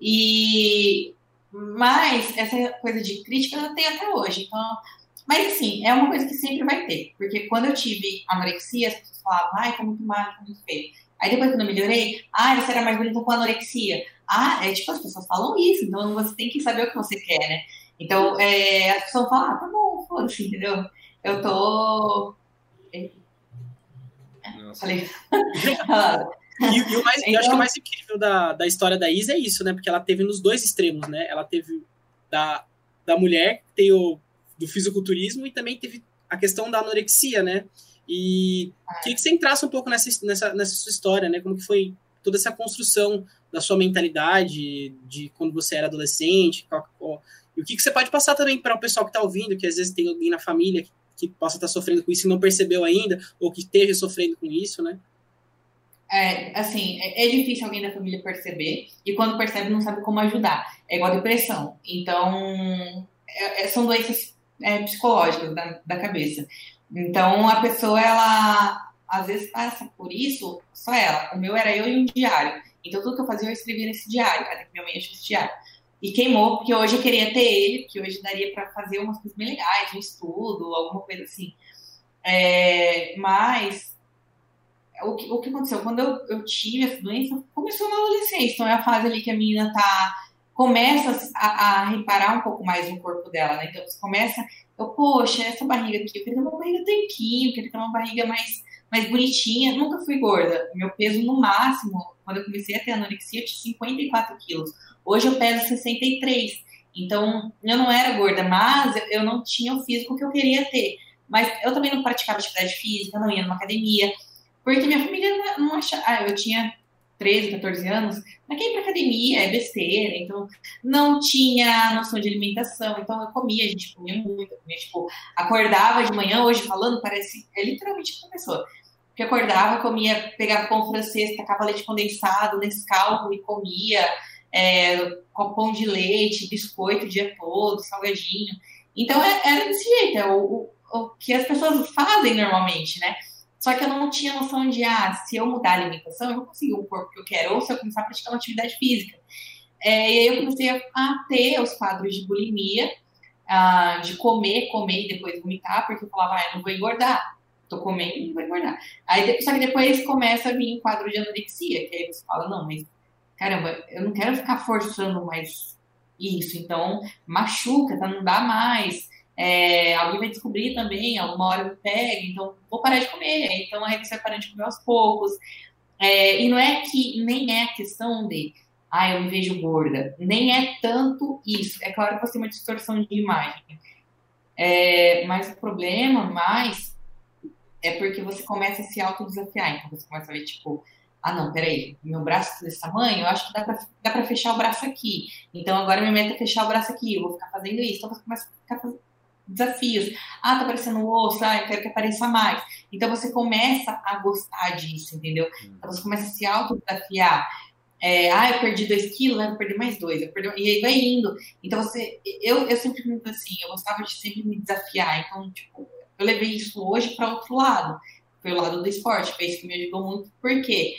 E mas essa coisa de crítica eu tenho até hoje. Então, mas assim, é uma coisa que sempre vai ter, porque quando eu tive anorexia, as pessoas falavam, ai, tá muito mal, tá muito feio. Aí depois quando eu melhorei, ah, você era mais bonita com anorexia. Ah, é tipo, as pessoas falam isso, então você tem que saber o que você quer, né? Então, é, as pessoas falam, ah, tá bom, foda-se, entendeu? Eu tô falei. e, e, o mais, então... eu acho que o então mais incrível da, da história da Isa é isso, né? Porque ela teve nos dois extremos, né? Ela teve da, da mulher, tem o do fisiculturismo, e também teve a questão da anorexia, né? E ah. queria que você entrasse um pouco nessa, nessa, nessa sua história, né? Como que foi toda essa construção da sua mentalidade, de quando você era adolescente, qual, qual, e o que, que você pode passar também para o pessoal que está ouvindo, que às vezes tem alguém na família que, que possa estar tá sofrendo com isso e não percebeu ainda, ou que esteja sofrendo com isso, né? É, assim, é, é difícil alguém da família perceber, e quando percebe não sabe como ajudar. É igual a depressão. Então, é, é, são doenças é, psicológicas da, da cabeça. Então, a pessoa, ela às vezes passa por isso, só ela. O meu era eu e um diário. Então, tudo que eu fazia, eu escrevia nesse diário. Até que minha mãe achou esse diário. E queimou, porque hoje eu queria ter ele, porque hoje daria para fazer umas coisas bem legais, um estudo, alguma coisa assim. É, mas o que, o que aconteceu? Quando eu, eu tive essa doença, começou na adolescência. Então é a fase ali que a menina tá começa a, a, reparar um pouco mais no corpo dela, né? Então você começa, eu, poxa, essa barriga aqui, eu queria ter uma barriga tanquinho, eu queria ter uma barriga mais, mais bonitinha. Nunca fui gorda. Meu peso no máximo, quando eu comecei a ter anorexia, eu tinha 54 quilos. Hoje eu peso 63. Então, eu não era gorda, mas eu não tinha o físico que eu queria ter. Mas eu também não praticava atividade física, não ia numa academia, porque minha família não achava. Ah, eu tinha 13, 14 anos, mas quem pra academia é besteira, então não tinha noção de alimentação, então eu comia, a gente comia muito, comia, tipo, acordava de manhã, hoje falando, parece, é literalmente uma pessoa, que acordava, comia, pegava pão francês, tacava leite condensado, Nescau e comia, é, pão de leite, biscoito o dia todo, salgadinho. Então é, era desse jeito, é o, o, o, que as pessoas fazem normalmente, né? Só que eu não tinha noção de, ah, se eu mudar a alimentação, eu vou conseguir o corpo que eu quero, ou se eu começar a praticar uma atividade física. É, e aí eu comecei a, ter os quadros de bulimia, ah, de comer, comer e depois vomitar, porque eu falava, ah, eu não vou engordar. Tô comendo e não vou engordar. Aí, só que depois começa a vir um quadro de anorexia, que aí você fala, não, mas caramba, eu não quero ficar forçando mais isso, então machuca, tá? não dá mais. É, alguém vai descobrir também, alguma hora eu pego, então vou parar de comer. Então aí você vai parar de comer aos poucos. É, e não é que nem é a questão de, ah, eu me vejo gorda. Nem é tanto isso. É claro que você tem uma distorção de imagem. É, mas o problema mais é porque você começa a se autodesafiar. Então você começa a ver, tipo, ah, não, peraí, meu braço desse tamanho, eu acho que dá pra, dá pra fechar o braço aqui. Então agora minha meta é fechar o braço aqui, eu vou ficar fazendo isso. Então você começa a ficar fazendo desafios. Ah, tá aparecendo osso, ah, eu quero que apareça mais. Então você começa a gostar disso, entendeu? Então você começa a se autodesafiar. É, ah, eu perdi dois quilos, eu perdi mais dois, eu perdi... e aí vai indo. Então você, eu, eu sempre muito assim, eu gostava de sempre me desafiar. Então, tipo, eu levei isso hoje para outro lado, pelo lado do esporte, foi isso que me ajudou muito, porque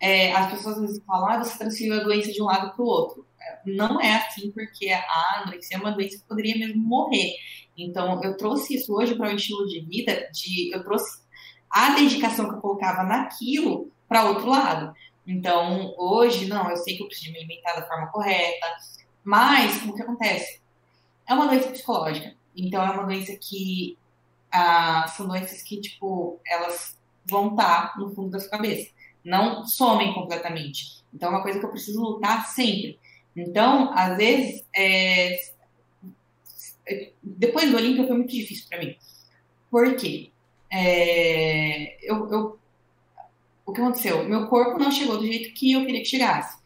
é, as pessoas às vezes falam, ah, você transferiu a doença de um lado para o outro. Não é assim, porque a anorexia é uma doença que poderia mesmo morrer. Então, eu trouxe isso hoje para o estilo de vida, de, eu trouxe a dedicação que eu colocava naquilo para outro lado. Então, hoje, não, eu sei que eu preciso me alimentar da forma correta, mas o que acontece? É uma doença psicológica. Então, é uma doença que ah, são doenças que, tipo, elas vão estar tá no fundo da sua cabeça não somem completamente. Então, é uma coisa que eu preciso lutar sempre. Então, às vezes, é... depois do Olímpia foi muito difícil para mim. Por quê? É... Eu, eu... O que aconteceu? Meu corpo não chegou do jeito que eu queria que chegasse.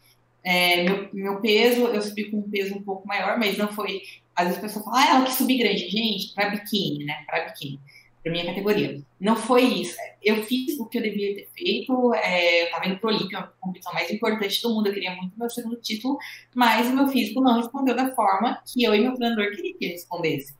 É, meu, meu peso, eu subi com um peso um pouco maior, mas não foi. Às vezes a pessoa fala, ah, ela que subi grande. Gente, para biquíni, né? Para biquíni para minha categoria. Não foi isso. Eu fiz o que eu devia ter feito. É, eu estava indo pro Olímpia, a competição mais importante do mundo. Eu queria muito meu segundo título, mas o meu físico não respondeu da forma que eu e meu treinador queriam que ele respondesse.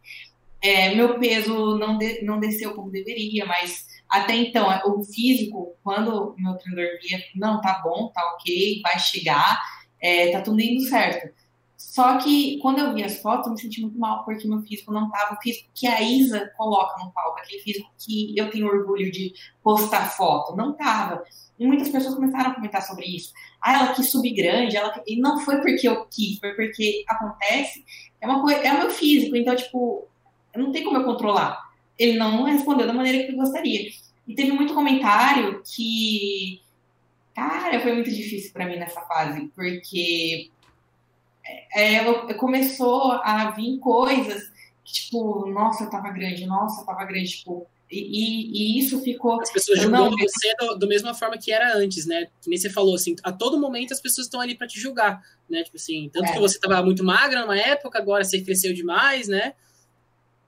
É, meu peso não, de, não desceu como deveria, mas até então, o físico, quando meu treinador via, não, tá bom, tá ok, vai chegar, é, tá tudo indo certo só que quando eu vi as fotos, eu me senti muito mal, porque meu físico não estava o físico que a Isa coloca no palco, aquele físico que eu tenho orgulho de postar foto, não estava. E muitas pessoas começaram a comentar sobre isso. Ah, ela quis subir grande, ela... e não foi porque eu quis, foi porque acontece, é uma coisa, é o meu físico, então, tipo, não tem como eu controlar. Ele não respondeu da maneira que eu gostaria. E teve muito comentário que, cara, foi muito difícil para mim nessa fase, porque é, é começou a vir coisas que, tipo, nossa, eu tava grande, nossa, eu tava grande, tipo, e, e, isso ficou. As pessoas julgando não, você do, do mesma forma que era antes, né? Que nem você falou, assim, a todo momento as pessoas estão ali para te julgar, né? Tipo assim, tanto é. que você estava muito magra numa época, agora você cresceu demais, né?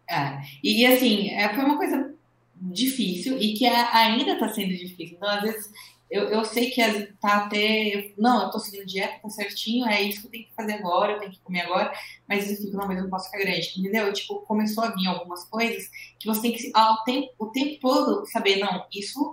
É. E assim, é, foi uma coisa difícil e que ainda está sendo difícil. Então, às vezes, eu, eu sei que tá até. Não, eu tô seguindo dieta, tá certinho, é isso que eu tenho que fazer agora, eu tenho que comer agora, mas eu fico, não, mas eu não posso ficar grande, entendeu? Tipo, começou a vir algumas coisas que você tem que, ao tempo, o tempo todo, saber, não, isso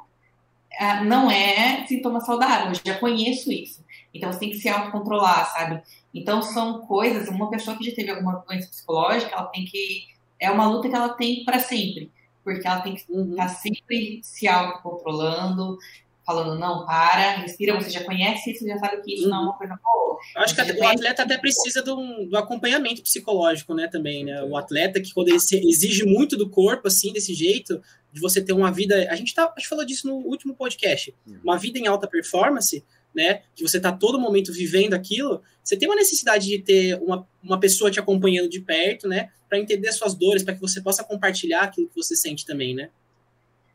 uh, não é sintoma saudável, eu já conheço isso. Então você tem que se autocontrolar, sabe? Então são coisas, uma pessoa que já teve alguma doença psicológica, ela tem que. É uma luta que ela tem para sempre porque ela tem que estar uhum. tá sempre se autocontrolando, falando, não, para, respira, você já conhece isso, já sabe que isso uhum. não é uma coisa boa. Acho que o atleta até precisa do, do, acompanhamento psicológico, né, também, né? O atleta que quando ele exige muito do corpo, assim, desse jeito, de você ter uma vida... A gente, tá, a gente falou disso no último podcast. Uhum. Uma vida em alta performance, né, que você está todo momento vivendo aquilo, você tem uma necessidade de ter uma, uma pessoa te acompanhando de perto, né, para entender suas dores, para que você possa compartilhar aquilo que você sente também, né?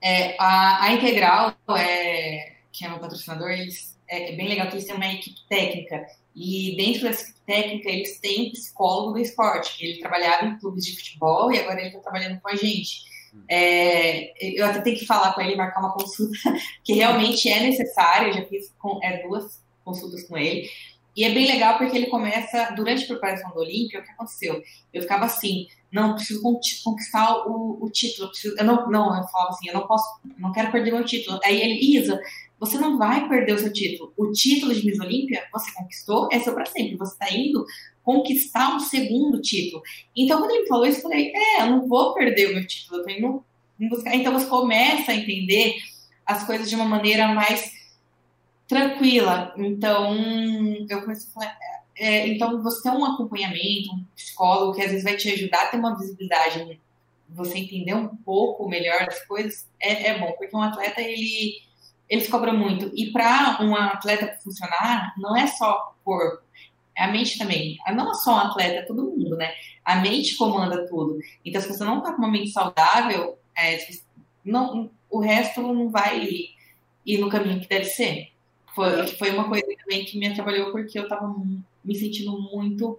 É, a, a Integral, é, que é meu patrocinador, eles, é, é, bem legal que eles têm uma equipe técnica. E dentro dessa equipe técnica, eles têm psicólogo do esporte. Ele trabalhava em clubes de futebol e agora ele está trabalhando com a gente. É, eu até tenho que falar com ele, marcar uma consulta, que realmente é necessário. Eu já fiz com, é, duas consultas com ele. E é bem legal porque ele começa, durante a preparação do Olímpia, o que aconteceu? Eu ficava assim, não, preciso conquistar o, o título, preciso, eu não, não, eu falava assim, eu não posso, não quero perder meu título. Aí ele, Isa, você não vai perder o seu título. O título de Miss Olímpia, você conquistou, é seu para sempre. Você está indo conquistar um segundo título. Então, quando ele falou isso, eu falei, é, eu não vou perder o meu título, eu tô indo buscar. Então, você começa a entender as coisas de uma maneira mais tranquila. Então, eu comecei a falar, é, então, você tem um acompanhamento, um psicólogo que às vezes vai te ajudar a ter uma visibilidade, você entender um pouco melhor as coisas, é, é bom, porque um atleta, ele, ele se cobra muito. E para um atleta funcionar, não é só corpo, é a mente também. Não é só um atleta, é todo mundo, né? A mente comanda tudo. Então, se você não está com uma mente saudável, é, não, o resto não vai ir no caminho que deve ser. Foi, foi uma coisa também que me atrapalhou porque eu estava me sentindo muito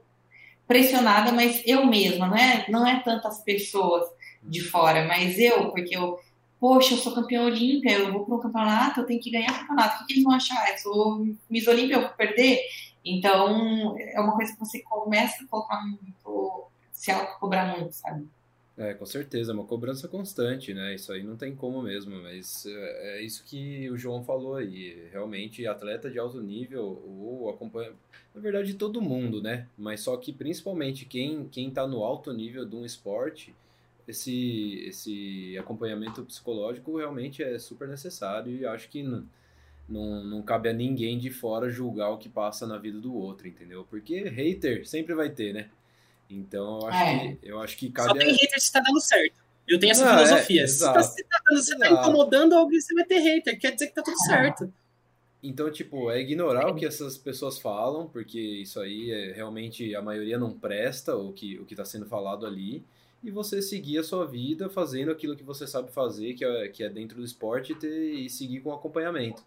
pressionada, mas eu mesma, não é, não é tantas pessoas de fora, mas eu, porque eu, poxa, eu sou campeã olímpica, eu vou para um campeonato, eu tenho que ganhar o campeonato, o que eles vão achar? Eu sou Miss Olímpia, eu vou perder? Então, é uma coisa que você começa a colocar muito, se auto-cobrar muito, sabe? É, com certeza, é uma cobrança constante, né? Isso aí não tem como mesmo, mas é, é isso que o João falou aí. Realmente, atleta de alto nível, ou acompanha. Na verdade, todo mundo, né? Mas só que principalmente quem, quem tá no alto nível de um esporte, esse, esse acompanhamento psicológico realmente é super necessário e acho que não, não, não cabe a ninguém de fora julgar o que passa na vida do outro, entendeu? Porque hater sempre vai ter, né? Então, eu acho, é. que, eu acho que cabe. Só tem hater se tá dando certo. Eu tenho essa não, filosofia. É, se, tá, se tá, você tá incomodando alguém, você vai ter hater. Quer dizer que tá tudo certo. Então, tipo, é ignorar o que essas pessoas falam, porque isso aí é realmente a maioria não presta o que o que está sendo falado ali, e você seguir a sua vida fazendo aquilo que você sabe fazer, que é, que é dentro do esporte, e, ter, e seguir com acompanhamento.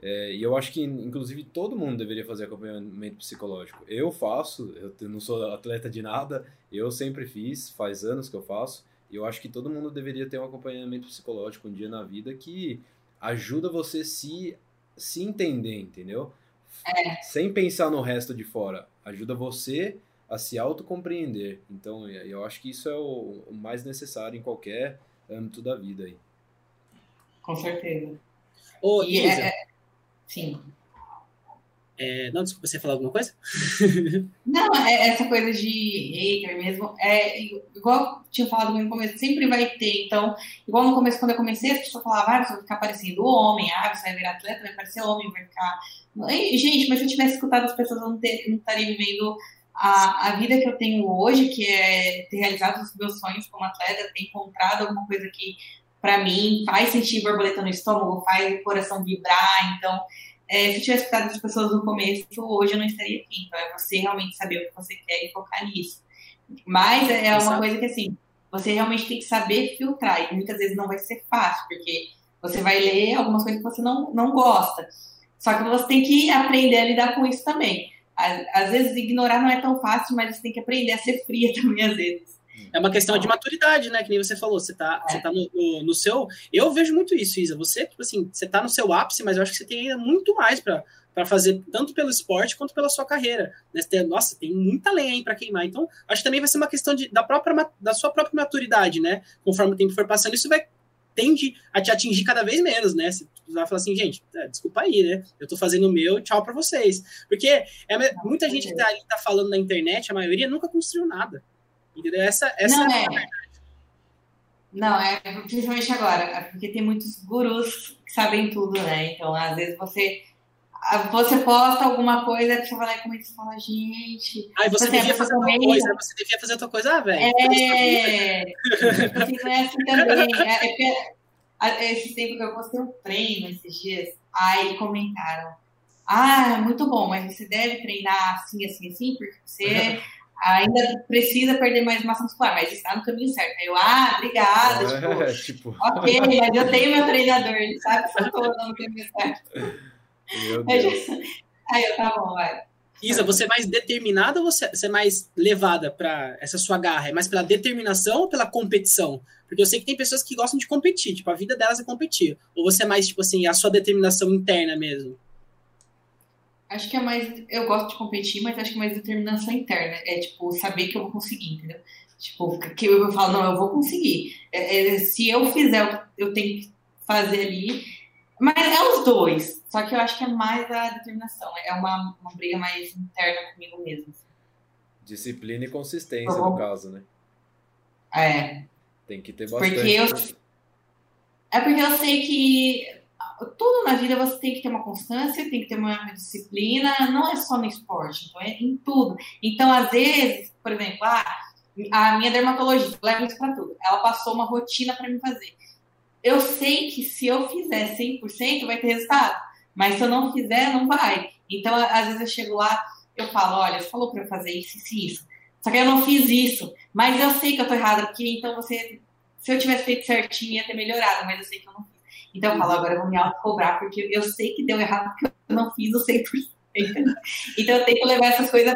É, e eu acho que, inclusive, todo mundo deveria fazer acompanhamento psicológico. Eu faço, eu não sou atleta de nada, eu sempre fiz, faz anos que eu faço, e eu acho que todo mundo deveria ter um acompanhamento psicológico um dia na vida que ajuda você se, se entender, entendeu? É. Sem pensar no resto de fora. Ajuda você a se autocompreender. Então, eu acho que isso é o, o mais necessário em qualquer âmbito da vida aí. Com certeza. Ô, e Isa, é, é Sim. É, não, desculpa, você falar alguma coisa? não, é essa coisa de hater mesmo, é igual tinha falado no começo, sempre vai ter. Então, igual no começo, quando eu comecei, as pessoas falavam, ah, você vai ficar parecendo homem, ah, você vai virar atleta, vai parecer homem, vai ficar. E, gente, mas se eu tivesse escutado as pessoas, eu não, ter, não estaria vivendo a, a vida que eu tenho hoje, que é ter realizado os meus sonhos como atleta, ter encontrado alguma coisa que para mim, faz sentir borboleta no estômago, faz o coração vibrar. Então, é, se eu tivesse escutado as pessoas no começo, hoje eu não estaria aqui. Então, é você realmente saber o que você quer e focar nisso. Mas é uma Exato. coisa que, assim, você realmente tem que saber filtrar. E muitas vezes não vai ser fácil, porque você vai ler algumas coisas que você não, não gosta. Só que você tem que aprender a lidar com isso também. Às, às vezes, ignorar não é tão fácil, mas você tem que aprender a ser fria também, às vezes. É uma questão de maturidade, né? Que nem você falou. Você tá, você tá no, no, no, seu. Eu vejo muito isso, Isa. Você, tipo assim, você tá no seu ápice, mas eu acho que você tem ainda muito mais para para fazer tanto pelo esporte quanto pela sua carreira. Né? Tem, nossa, tem muita lenha aí para queimar. Então, acho que também vai ser uma questão de, da, própria, da sua própria maturidade, né? Conforme o tempo for passando, isso vai tende a te atingir cada vez menos, né? Você vai falar assim, gente, é, desculpa aí, né? Eu tô fazendo o meu, tchau para vocês. Porque é, muita gente que tá ali tá falando na internet, a maioria nunca construiu nada. Entendeu? Essa, essa Não, é, é. Não, é principalmente agora, porque tem muitos gurus que sabem tudo, né? Então, às vezes você você posta alguma coisa, a pessoa vai lá e comenta e fala, gente. Ai, você, devia fazer outra coisa, você devia fazer outra coisa, ah, velho. É, não é assim também. É, é porque esse tempo que eu postei um treino esses dias, aí comentaram. Ah, muito bom, mas você deve treinar assim, assim, assim, porque você ainda precisa perder mais massa muscular, mas está no caminho certo. Aí eu, ah, obrigada. É, tipo, tipo... Ok, mas eu tenho meu treinador, ele sabe que eu estou no caminho certo. Meu Deus. Aí eu, tá bom, vai. Isa, você é mais determinada ou você é mais levada para essa sua garra? É mais pela determinação ou pela competição? Porque eu sei que tem pessoas que gostam de competir, tipo, a vida delas é competir. Ou você é mais, tipo assim, a sua determinação interna mesmo? Acho que é mais. Eu gosto de competir, mas acho que é mais determinação interna. É, tipo, saber que eu vou conseguir, entendeu? Tipo, que eu, falo, não, eu vou conseguir. É, é, se eu fizer, eu tenho que fazer ali. Mas é os dois. Só que eu acho que é mais a determinação. É uma, uma briga mais interna comigo mesmo. Disciplina e consistência, no caso, né? É. Tem que ter bastante. Porque eu, é porque eu sei que tudo na vida você tem que ter uma constância, tem que ter uma disciplina, não é só no esporte, então é em tudo. Então, às vezes, por exemplo, ah, a minha dermatologista leva isso para tudo. Ela passou uma rotina para me fazer eu sei que se eu fizer 100% vai ter resultado, mas se eu não fizer, não vai. Então, às vezes eu chego lá, eu falo, olha, você falou para eu fazer isso, isso, isso. Só que eu não fiz isso, mas eu sei que eu tô errada, porque então você, se eu tivesse feito certinho, ia ter melhorado, mas eu sei que eu não fiz. Então eu falo, agora eu vou me auto-cobrar, porque eu sei que deu errado, porque eu não fiz o 100%. Então eu tenho que levar essas coisas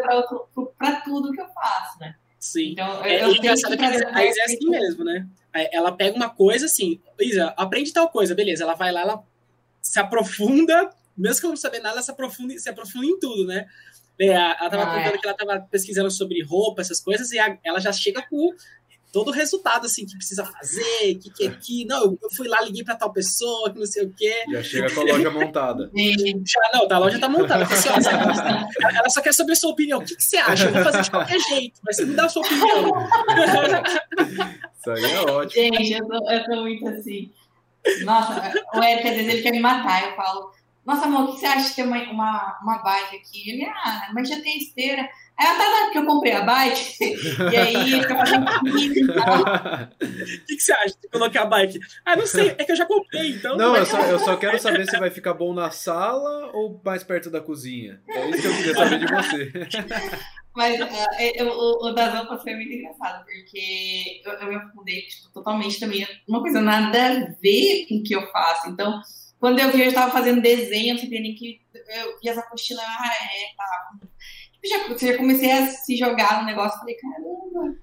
para tudo que eu faço, né? Sim. Então, é, eu, eu tenho que a Thaís é assim mesmo, né? Ela pega uma coisa assim, Isa, aprende tal coisa, beleza. Ela vai lá, ela se aprofunda, mesmo que eu não saber nada, ela se aprofunda, se aprofunda em tudo, né? É, ela estava ah, contando é. que ela estava pesquisando sobre roupa, essas coisas, e a, ela já chega com todo o resultado, assim, que precisa fazer, que que aqui, não, eu fui lá, liguei para tal pessoa, que não sei o quê. Já chega com a loja montada. Já, não, tá, a loja tá montada. Pessoal, ela só quer saber a sua opinião. O que, que você acha? Eu vou fazer de qualquer jeito, mas você me dá a sua opinião. Isso aí é ótimo. Gente, eu tô, eu tô muito assim. Nossa, o Eric, às vezes, ele quer me matar. Eu falo, nossa, amor, o que você acha de ter uma, uma, uma bike aqui? Ele, ah, mas já tem esteira. Aí eu tava que eu comprei a bike, e aí fica fazendo O que, que você acha de colocar a bike? Ah, não sei, é que eu já comprei, então. Não, eu só, eu só quero saber se vai ficar bom na sala ou mais perto da cozinha. É isso que eu queria saber de você. Mas uh, o, o das roupas foi muito engraçado, porque eu, eu me afundei tipo, totalmente também. Uma coisa nada a ver com o que eu faço. Então, quando eu vi, eu estava fazendo desenho, eu sabia nem que. Eu vi as apostilas, ah, é, tá já, já comecei a se jogar no negócio, falei, caramba.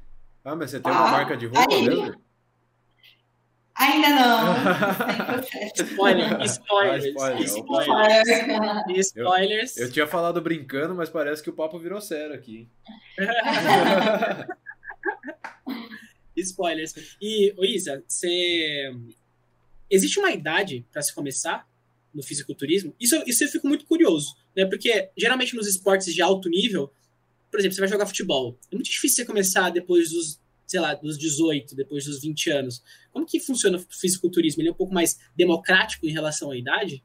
Ah, mas você tem uma ah, marca de roupa aí, mesmo? Ainda não. spoiler, spoilers. Ah, spoiler, spoilers. Eu, eu, tinha falado brincando, mas parece que o papo virou sério aqui. Spoilers. E, Isa, você. Existe uma idade para se começar no fisiculturismo? Isso, isso eu fico muito curioso né? Porque geralmente nos esportes de alto nível, por exemplo, você vai jogar futebol. É muito difícil você começar depois dos, sei lá, dos 18, depois dos 20 anos. Como que funciona o fisiculturismo? Ele é um pouco mais democrático em relação à idade?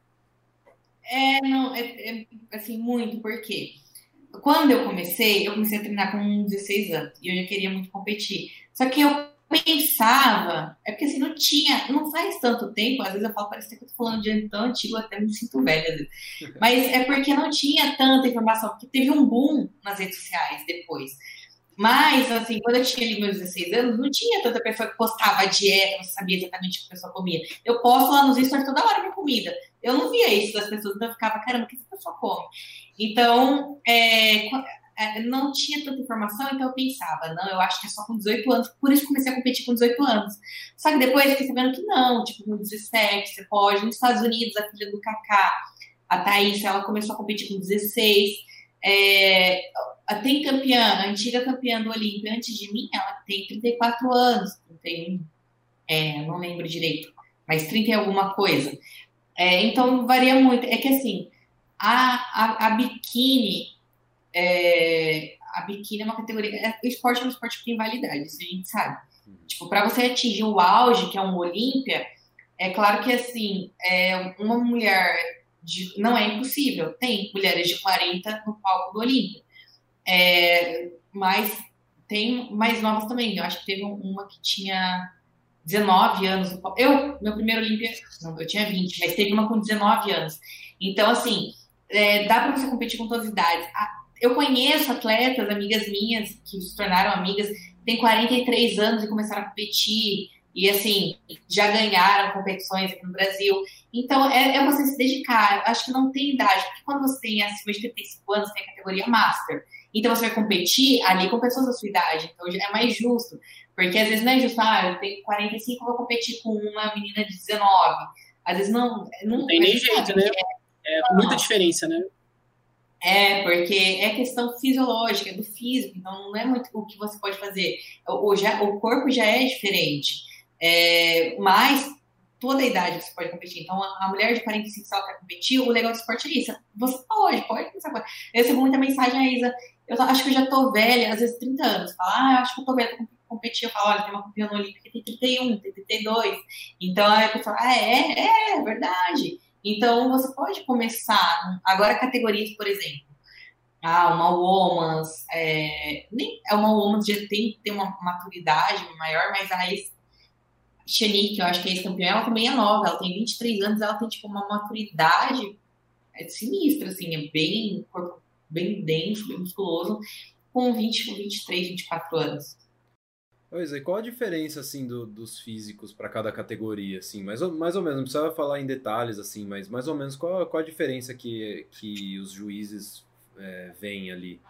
É, não, é, é assim, muito, porque quando eu comecei, eu comecei a treinar com 16 anos e eu já queria muito competir. Só que eu pensava, é porque assim, não tinha, não faz tanto tempo, às vezes eu falo, parece que eu tô falando de tão antigo, até me sinto velha, mas é porque não tinha tanta informação, porque teve um boom nas redes sociais depois. Mas, assim, quando eu tinha ali meus 16 anos, não tinha tanta pessoa que postava dieta, não sabia exatamente o que a pessoa comia. Eu posto lá nos stories toda hora minha comida. Eu não via isso das pessoas, então eu ficava, caramba, o que essa pessoa come? Então, é, é, não tinha tanta informação, então eu pensava, não, eu acho que é só com 18 anos, por isso comecei a competir com 18 anos. Só que depois fiquei sabendo que não, tipo, com 17 você pode. Nos Estados Unidos, a filha do Kaká, a Thaís, ela começou a competir com 16. É, tem campeã, a antiga campeã do Olímpia antes de mim, ela tem 34 anos, 31, é, não lembro direito, mas 30 e alguma coisa. É, então varia muito. É que assim, a, a, a biquíni, é, a biquíni é uma categoria. É, o esporte é um esporte que tem validade, isso a gente sabe. Tipo, para você atingir o auge, que é um Olímpia, é claro que assim, é, uma mulher de, não é impossível. Tem mulheres de 40 no palco do Olímpia. É, mas tem mais novas também. Eu acho que teve uma que tinha 19 anos. Eu, meu primeiro Olímpia, não, eu tinha 20, mas teve uma com 19 anos. Então, assim, é, dá para você competir com todas as idades. Eu conheço atletas, amigas minhas, que se tornaram amigas, têm 43 anos e começaram a competir. E, assim, já ganharam competições aqui no Brasil. Então, é, é você se dedicar. Acho que não tem idade, porque quando você tem acima de 35 anos, tem a categoria Master. Então, você vai competir ali com pessoas da sua idade. Então, é mais justo. Porque às vezes não é justo, ah, eu tenho 45, vou competir com uma menina de 19. Às vezes não. Não, não tem nem jeito, né? É, é muita diferença, né? É, porque é questão fisiológica, é do físico, então não é muito o que você pode fazer. O, já, o corpo já é diferente. É, mas toda a idade você pode competir. Então, a mulher de 45, se ela quer competir, o legal do esporte é isso. Você pode, pode começar agora. Eu recebo muita mensagem, a Isa, eu acho que eu já tô velha, às vezes 30 anos. Fala, ah, eu acho que eu tô velha pra competir. Eu falo, olha, tem uma campeã olímpica que tem 31, tem 32. Então, aí a pessoa, ah, é, é, é verdade. Então, você pode começar. Agora, categorias, por exemplo. Ah, uma Woman's. É, nem, é uma Woman's já tem que ter uma maturidade maior, mas a Xeni, que eu acho que é ex-campeã, ela também é nova. Ela tem 23 anos, ela tem, tipo, uma maturidade é sinistra, assim. É bem, bem denso, bem musculoso, com 20, 23, 24 anos. Pois é, qual a diferença assim do, dos físicos para cada categoria, assim, mais ou, mais ou menos, não precisa falar em detalhes assim, mas mais ou menos qual, qual a diferença que, que os juízes é, veem ali?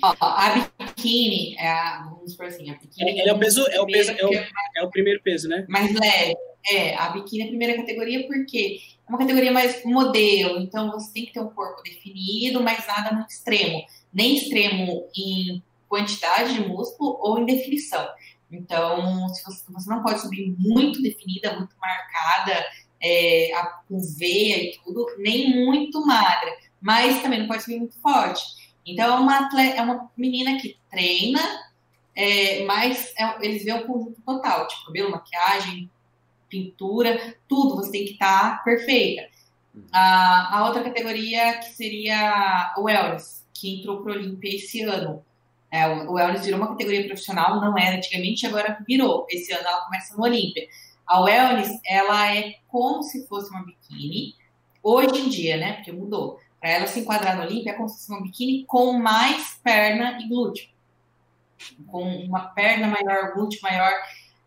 Ó, a biquíni é a, vamos por assim, a biquíni. É, é o peso, é o peso, é o, é o primeiro peso, né? Mais leve. É, a biquíni é a primeira categoria porque é uma categoria mais modelo, então você tem que ter um corpo definido, mas nada muito extremo. Nem extremo em quantidade de músculo ou em definição. Então, se você, você não pode subir muito definida, muito marcada, é, a, com veia e tudo, nem muito magra, mas também não pode subir muito forte. Então, é uma, atleta, é uma menina que treina, é, mas é, eles veem o conjunto total, tipo cabelo, maquiagem, pintura, tudo você tem que estar tá perfeita. A, a outra categoria que seria o wellness, que entrou para o Olimpia esse ano. É, o wellness virou uma categoria profissional, não era antigamente, agora virou. Esse ano ela começa no Olímpia. A wellness, ela é como se fosse uma biquíni, hoje em dia, né? Porque mudou. Para ela se enquadrar no Olímpia, é como se fosse uma biquíni com mais perna e glúteo. Com uma perna maior, glúteo maior.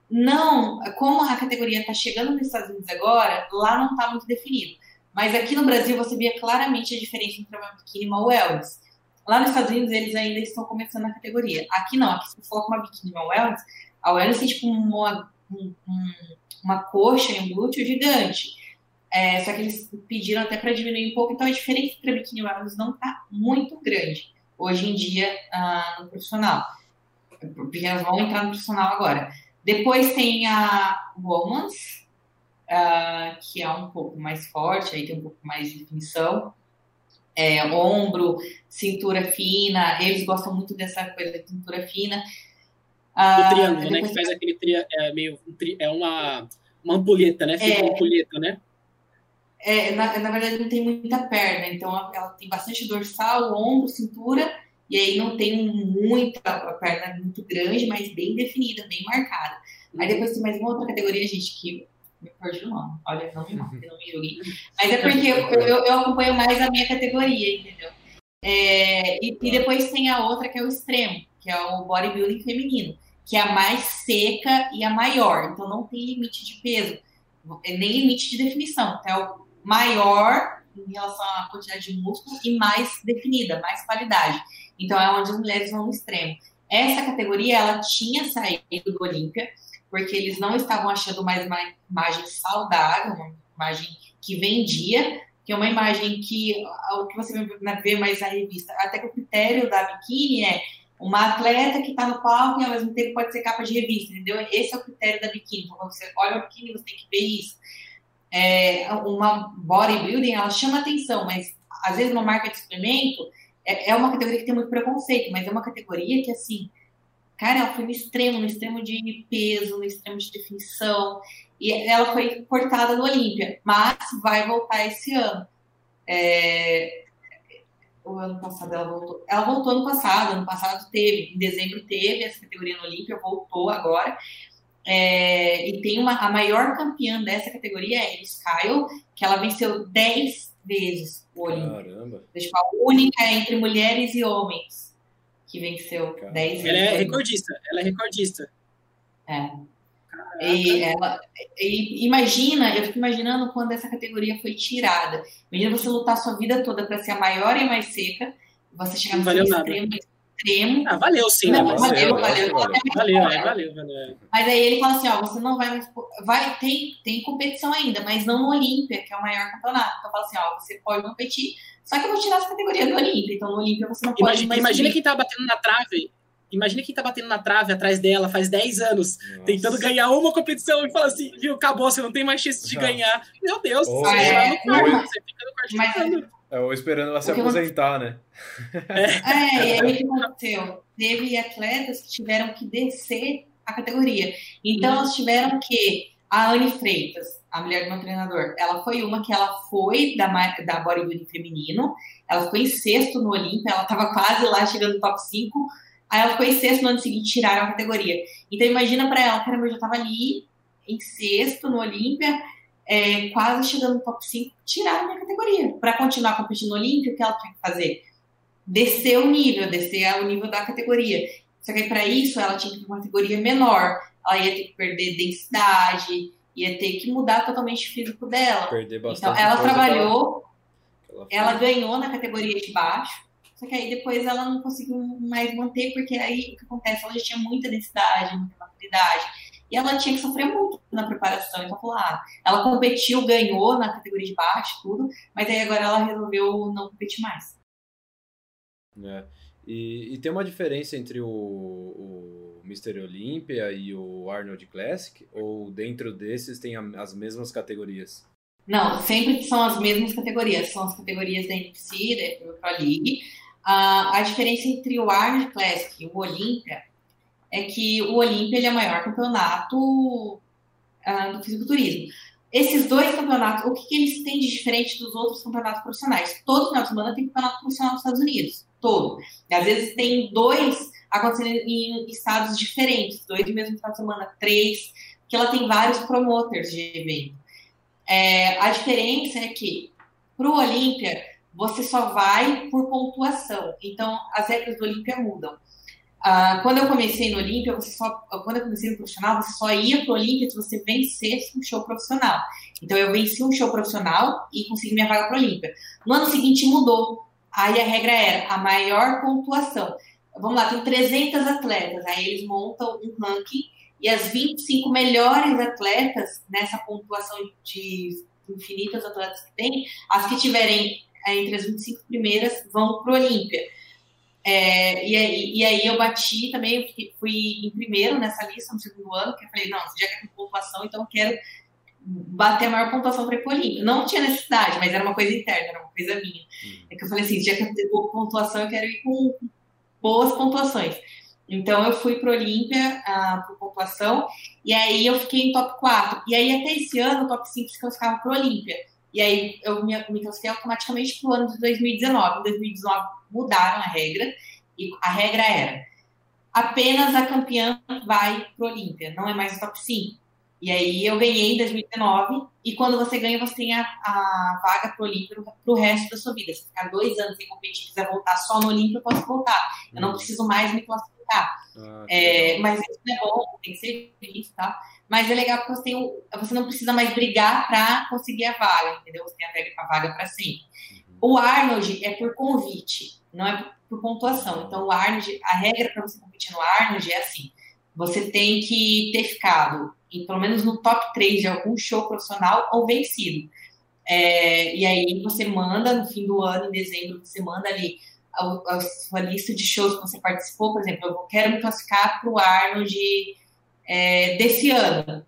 Não, como a categoria está chegando nos Estados Unidos agora, lá não está muito definido. Mas aqui no Brasil você via claramente a diferença entre uma biquíni e uma wellness. Lá nos Estados Unidos, eles ainda estão começando a categoria. Aqui não, aqui se você coloca uma biquíni uma wellness, a wellness tem tipo uma, um, uma coxa e um glúteo gigante. É, só que eles pediram até para diminuir um pouco, então a diferença entre a biquíni wellness não está muito grande hoje em dia uh, no profissional. Porque elas vão entrar no profissional agora. Depois tem a Woman's, uh, que é um pouco mais forte, aí tem um pouco mais de definição é, ombro, cintura fina, eles gostam muito dessa coisa de cintura fina. Ah, o triângulo, né? Que faz aquele tri, é, meio é uma, uma ampulheta, né? Fica é, uma ampulheta, né? É, na, na verdade não tem muita perna, então ela tem bastante dorsal, ombro, cintura e aí não tem muita a perna muito grande, mas bem definida, bem marcada. Aí depois tem mais uma outra categoria, gente, que me perdi o nome. Olha, não me mate, não me julgue. Mas é porque eu, eu, eu, acompanho mais a minha categoria, entendeu? É, e, e, depois tem a outra que é o extremo, que é o bodybuilding feminino, que é a mais seca e a maior. Então não tem limite de peso, nem limite de definição. Então é o maior em relação à quantidade de músculo e mais definida, mais qualidade. Então é onde as mulheres vão no extremo. Essa categoria ela tinha saído do Olímpia, porque eles não estavam achando mais uma imagem saudável, uma imagem que vendia, que é uma imagem que o que você vê mais na revista, até que o critério da biquíni é uma atleta que está no palco e ao mesmo tempo pode ser capa de revista, entendeu? Esse é o critério da biquíni. Então, quando você olha o biquíni, você tem que ver isso. É, uma bodybuilding, ela chama atenção, mas às vezes uma marca de suplemento é, é uma categoria que tem muito preconceito, mas é uma categoria que, assim, Cara, ela foi no extremo, no extremo de peso, no extremo de definição. E ela foi cortada do Olímpia, mas vai voltar esse ano. É... O ano passado ela voltou. Ela voltou ano passado, ano passado teve, em dezembro teve essa categoria no Olímpia, voltou agora. É... E tem uma, a maior campeã dessa categoria é a Elis Kyle, que ela venceu 10 vezes o Olímpia. Caramba! Tipo, a única entre mulheres e homens que venceu 10 Ela é recordista, ela é recordista. É. E, ela, e imagina, eu fico imaginando quando essa categoria foi tirada. Imagina você lutar sua vida toda para ser a maior e mais seca, você chegar no extremo, extremo. Ah, valeu sim, não, né? valeu, valeu, valeu, valeu, valeu, valeu, valeu, Mas aí ele fala assim, ó, você não vai mais, vai, tem, tem competição ainda, mas não no Olímpia, que é o maior campeonato. Então fala assim, ó, você pode competir, só que eu vou tirar essa categoria do Olímpia. Então, no Olímpia você não pode imagina. Imagina subir. quem tá batendo na trave. Imagina quem tá batendo na trave atrás dela faz 10 anos, Nossa. tentando ganhar uma competição e fala assim, viu, acabou, você não tem mais chance de ganhar. Meu Deus, oh, você, é, no quarto, você fica no quarto mas, é, ou esperando ela se aposentar, né? É, é e aí o que aconteceu? Teve atletas que tiveram que descer a categoria. Então, elas tiveram que. A Anne Freitas, a mulher do meu treinador, ela foi uma que ela foi da, da bodybuilding feminino, ela ficou em sexto no Olímpia, ela estava quase lá chegando no top 5, aí ela ficou em sexto no ano seguinte, tiraram a categoria. Então imagina para ela, caramba, eu já estava ali em sexto no Olímpia, é, quase chegando no top 5, tiraram a minha categoria. Para continuar competindo no Olímpia, o que ela tinha que fazer? Descer o nível, descer o nível da categoria. Só que para isso ela tinha que para uma categoria menor, ela ia ter que perder densidade, ia ter que mudar totalmente o físico dela. Perder então, bastante. Então, ela trabalhou, ela, ela, ganhou na categoria de baixo, só que aí depois ela não conseguiu mais manter, porque aí o que acontece? Ela já tinha muita densidade, muita maturidade, e ela tinha que sofrer muito na preparação. Então, falou, ah, ela competiu, ganhou na categoria de baixo, tudo, mas aí agora ela resolveu não competir mais. É. E, e tem uma diferença entre o, o Mr. Olympia e o Arnold Classic? Ou dentro desses tem as mesmas categorias? Não, sempre são as mesmas categorias. São as categorias da NPC, da Pro League. Uh, a diferença entre o Arnold Classic e o Olympia é que o Olympia é o maior campeonato uh, do fisiculturismo. Esses dois campeonatos, o que, que, eles têm de diferente dos outros campeonatos profissionais? Todo final de semana tem campeonato profissional nos Estados Unidos. Todo. E às vezes tem dois acontecendo em estados diferentes, dois no mesmo final de semana, três, que ela tem vários promoters de evento. É, a diferença é que para o Olímpia você só vai por pontuação. Então as regras do Olímpia mudam. Uh, quando eu comecei no Olímpia, quando eu comecei no profissional, você só ia para o Olímpia se você vencesse um show profissional. Então eu venci um show profissional e consegui minha vaga para o Olímpia. No ano seguinte mudou. Aí a regra era a maior pontuação vamos lá, tem 300 atletas, aí eles montam um ranking e as 25 melhores atletas nessa pontuação de infinitas atletas que tem, as que tiverem é, entre as 25 primeiras vão para o Olímpia. É, e, aí, e aí eu bati também, eu fui em primeiro nessa lista no segundo ano, que eu falei, não, já que é com pontuação, então eu quero bater a maior pontuação para ir para o Olímpia. Não tinha necessidade, mas era uma coisa interna, era uma coisa minha. Uhum. É que eu falei assim, já que eu tenho pontuação, eu quero ir com boas pontuações. Então eu fui para Olímpia uh, por pontuação, e aí eu fiquei em top 4. E aí até esse ano, o top 5 se classificava para Olímpia. E aí eu me, me classifiquei automaticamente para o ano de 2019. Em 2019 mudaram a regra, E a regra era: apenas a campeã vai pro Olímpia, não é mais o top 5. E aí eu ganhei em 2019, e quando você ganha, você tem a, a vaga pro Olímpia pro resto da sua vida. Se ficar dois anos sem competir, quiser voltar só no Olímpia, eu posso voltar. Eu não uhum. preciso mais me classificar. Ah, é, mas isso não é bom, tem que ser visto, tá? Mas é legal porque você, você não precisa mais brigar para conseguir a vaga, entendeu? Você tem a vaga para sempre. Uhum. O Arnold é por convite, não é por pontuação. Então, o Arnold, a regra para você competir no Arnold é assim: você tem que ter ficado em, pelo menos no top 3 de algum show profissional ou vencido. É, e aí você manda no fim do ano, em dezembro, você manda ali a, a sua lista de shows que você participou. Por exemplo, eu quero me classificar para o Arnold é, desse ano,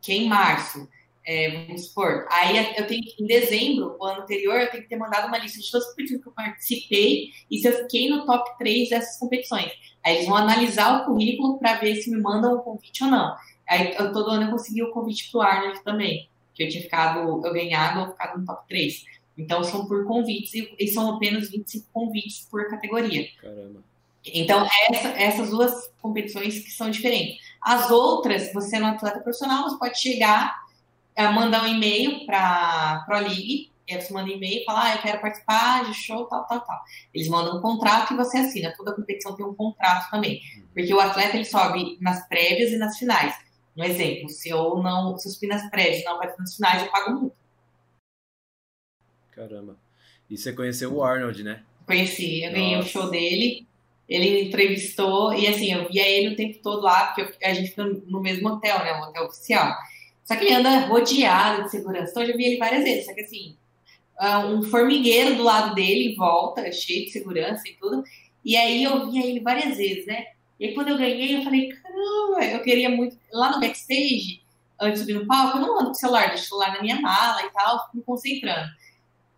que é em março. É, vamos supor. Aí eu tenho que, em dezembro, o ano anterior, eu tenho que ter mandado uma lista de todas as competições que eu participei e se eu fiquei no top 3 dessas competições. Aí eles vão analisar o currículo para ver se me mandam o convite ou não. Aí eu, todo ano eu consegui o convite pro Arnold também, que eu tinha ficado, eu ganhado ficado no top 3. Então são por convites e, e são apenas 25 convites por categoria. Caramba. Então, essa, essas duas competições que são diferentes. As outras, você é um atleta profissional, você pode chegar, eh, mandar um e-mail para a Pro League, e aí você manda um e-mail e fala, ah, eu quero participar de show, tal, tal, tal. Eles mandam um contrato e você assina. Toda competição tem um contrato também. Porque o atleta, ele sobe nas prévias e nas finais. Um exemplo, se eu não, se eu subir nas prédios não aparecer nas finais, eu pago multa. Caramba. E você conheceu o Arnold, né? Conheci, eu ganhei o show dele, ele entrevistou e assim, eu via ele o tempo todo lá, porque a gente fica no mesmo hotel, né? Um hotel oficial. Só que ele anda rodeado de segurança, então eu já vi ele várias vezes, só que assim, ah, um formigueiro do lado dele em volta, cheio de segurança e tudo. E aí eu via ele várias vezes, né? E aí, quando eu ganhei, eu falei, caramba, eu queria muito. Lá no backstage, antes de subir no palco, eu não ando com o celular, deixo celular na minha mala e tal, me concentrando.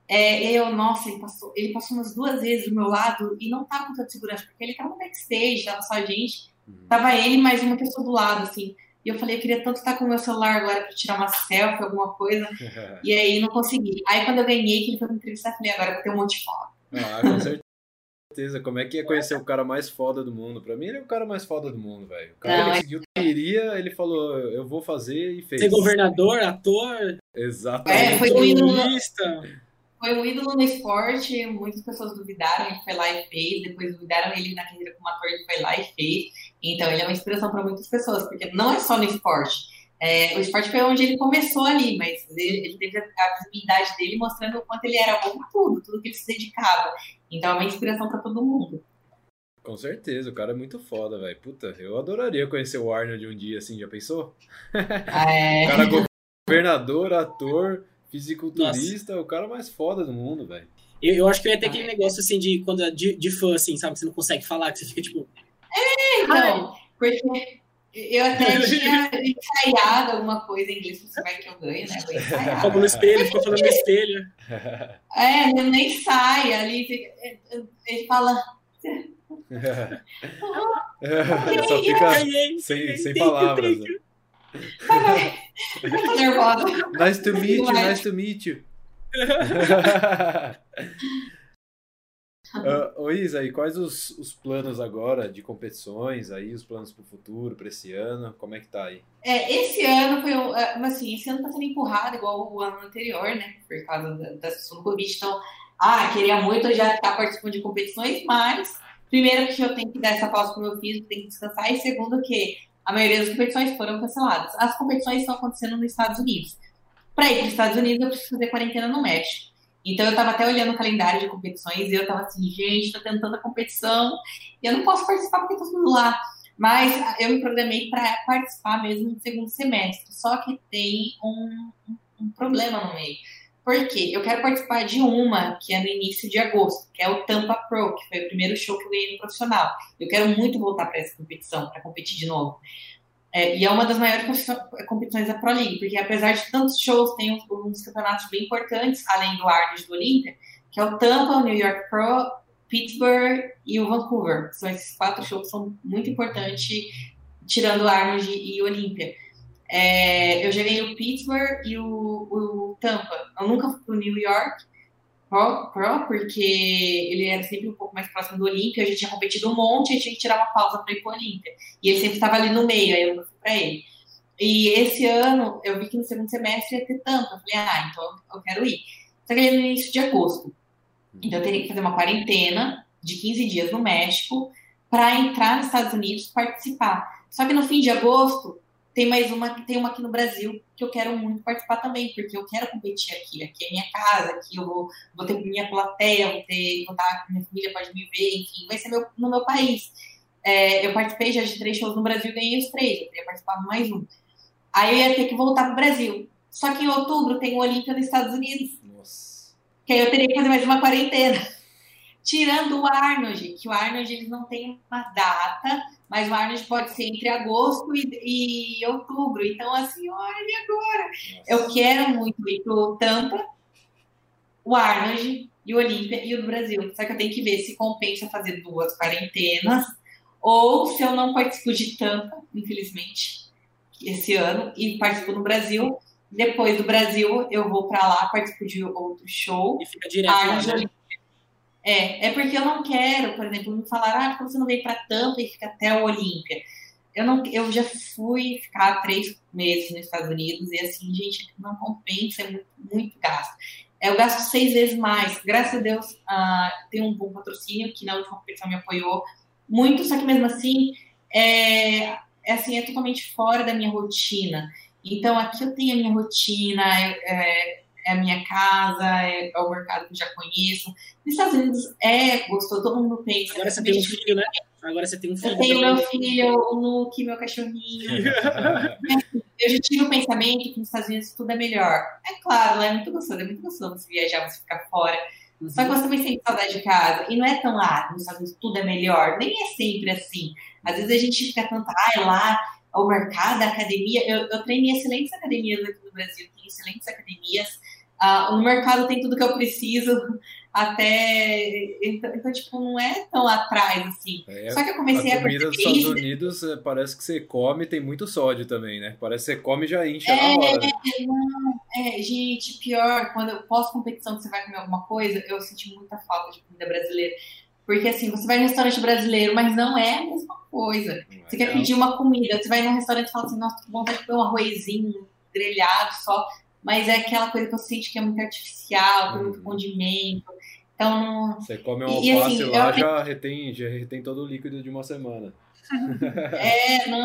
É, eu, nossa, ele passou, ele passou umas duas vezes do meu lado e não tava com tanta segurança, porque ele tava no backstage, tava só a gente, uhum. tava ele mais uma pessoa do lado, assim. E eu falei, eu queria tanto estar com o meu celular agora para tirar uma selfie, alguma coisa. e aí não consegui. Aí quando eu ganhei, que ele foi me entrevistar, falei, agora eu vou ter um monte de foto. Ah, com certeza certeza. Como é que ia conhecer o cara mais foda do mundo? Pra mim, ele é o cara mais foda do mundo, velho. O cara não, é... seguiu o que queria, ele falou, eu vou fazer e fez. Ser governador, ator. Exatamente. É, foi ídolo, foi um ídolo no esporte, muitas pessoas duvidaram, ele foi lá e fez, depois duvidaram ele na carreira como ator, ele foi lá e fez. Então, ele é uma inspiração para muitas pessoas, porque não é só no esporte. É, o esporte foi onde ele começou ali, mas ele, ele teve a, a visibilidade dele mostrando o quanto ele era bom em tudo, tudo que ele se dedicava. Então é uma inspiração para todo mundo. Com certeza, o cara é muito foda, velho. Puta, eu adoraria conhecer o Arnold um dia assim, já pensou? É... o cara governador, ator, fisiculturista, Nossa. o cara mais foda do mundo, velho. Eu, eu, acho que eu ia ter aquele negócio assim de quando de, de fã, assim, sabe? Que você não consegue falar, que você fica tipo. É, então. Porque eu até tinha ensaiado alguma coisa em inglês, você vai que eu ganho, né? Ficou no espelho, ficou falando no espelho. É, nem sai ali, ele fala. Só fica sem, sem palavras. Né? Nervosa. Nice to meet you, nice to meet you. Uh, ô Isa, e quais os, os planos agora de competições aí, os planos para o futuro, para esse ano? Como é que tá aí? É, esse ano foi, é, assim, esse ano tá sendo empurrado igual o ano anterior, né? Por causa da, da situação do Covid. Então, ah, queria muito já estar participando de competições, mas primeiro que eu tenho que dar essa pausa pro meu físico, tenho que descansar, e segundo que a maioria das competições foram canceladas. As competições estão acontecendo nos Estados Unidos. Para ir para os Estados Unidos, eu preciso fazer quarentena no México. Então eu estava até olhando o calendário de competições e eu estava assim, gente, está tendo tanta competição e eu não posso participar porque estou tudo lá. Mas eu me programei para participar mesmo no segundo semestre. Só que tem um, um problema no meio. Por quê? Eu quero participar de uma que é no início de agosto, que é o Tampa Pro, que foi o primeiro show que eu ganhei no profissional. Eu quero muito voltar para essa competição, para competir de novo. É, e é uma das maiores competições da Pro League, porque apesar de tantos shows, tem uns, uns campeonatos bem importantes, além do Arnold do Olímpia, que é o Tampa, o New York Pro, Pittsburgh e o Vancouver. São esses quatro shows que são muito importantes, tirando o Arnold e o Olímpia. É, eu joguei o Pittsburgh e o, o, Tampa. Eu nunca fui pro New York, Pro, Pro, porque ele era sempre um pouco mais próximo do Olímpia, a gente tinha competido um monte, a gente tinha que tirar uma pausa para ir para o Olímpia. E ele sempre estava ali no meio, aí eu fui para ele. E esse ano, eu vi que no segundo semestre ia ter tampa. Eu falei, ah, então eu quero ir. Só que ele no início de agosto. Então eu teria que fazer uma quarentena de 15 dias no México para entrar nos Estados Unidos participar. Só que no fim de agosto, tem mais uma, tem uma aqui no Brasil que eu quero muito participar também, porque eu quero competir aqui. Aqui é minha casa, aqui eu vou, vou ter minha plateia, vou ter, vou estar, minha família pode me ver, enfim, vai ser meu, no meu país. É, eu participei já de três shows no Brasil e ganhei os três, eu teria participado mais um. Aí eu ia ter que voltar para o Brasil. Só que em outubro tem o Olímpia nos Estados Unidos. Nossa. Que aí eu teria que fazer mais uma quarentena. Tirando o Arnold, que o Arnold eles não tem uma data, mas o Arnold pode ser entre agosto e, e outubro. Então, assim, olha agora. Eu quero muito ir pro Tampa, o Arnold e o Olímpia e o do Brasil. Só que eu tenho que ver se compensa fazer duas quarentenas ou se eu não participo de Tampa, infelizmente, esse ano, e participo no Brasil. Depois do Brasil, eu vou para lá, participo de outro show. E fica direto. Arnold, é, é porque eu não quero, por exemplo, me falar, ah, você não vem para Tampa e fica até o Olímpia. Eu, não, eu já fui ficar três meses nos Estados Unidos e assim, gente, não compensa, é muito, muito gasto. Eu gasto seis vezes mais. Graças a Deus, uh, tem um bom patrocínio que na última competição me apoiou muito, só que mesmo assim, é, é, assim, é totalmente fora da minha rotina. Então, aqui eu tenho a minha rotina, é, é é a minha casa, é, é, o mercado que eu já conheço. Nos Estados Unidos é gostoso, todo mundo pensa. Agora você tem um filho, né? Agora você tem um filho. Eu tenho meu filho, o Luke, meu cachorrinho. eu já tive o pensamento que nos Estados Unidos tudo é melhor. É claro, é muito gostoso, é muito gostoso você viajar, você ficar fora. Uhum. Só que você também sente saudade de casa. E não é tão, ah, nos Estados Unidos tudo é melhor. Nem é sempre assim. Às vezes a gente fica tanto, ah, lá, o mercado, a academia. Eu, eu treino em excelentes academias aqui no Brasil, tem excelentes academias. Uh, no mercado tem tudo que eu preciso, até. Então, então, tipo, não é tão atrás assim. É, Só que eu comecei a, a comida dos Estados Unidos é, parece que você come tem muito sódio também, né? Parece que você come e já enche é, na hora. Né? Não, é, gente, pior, quando pós-competição você vai comer alguma coisa, eu senti muita falta de comida brasileira. Porque assim, você vai no restaurante brasileiro, mas não é a mesma coisa. Não você é quer pedir uma comida, você vai num restaurante e fala assim, nossa, que vontade de comer um arrozinho grelhado só mas é aquela coisa que eu sinto que é muito artificial, tem muito uhum. condimento. Então. Você come um alface assim, lá, eu... já, retém, já retém todo o líquido de uma semana. É, não.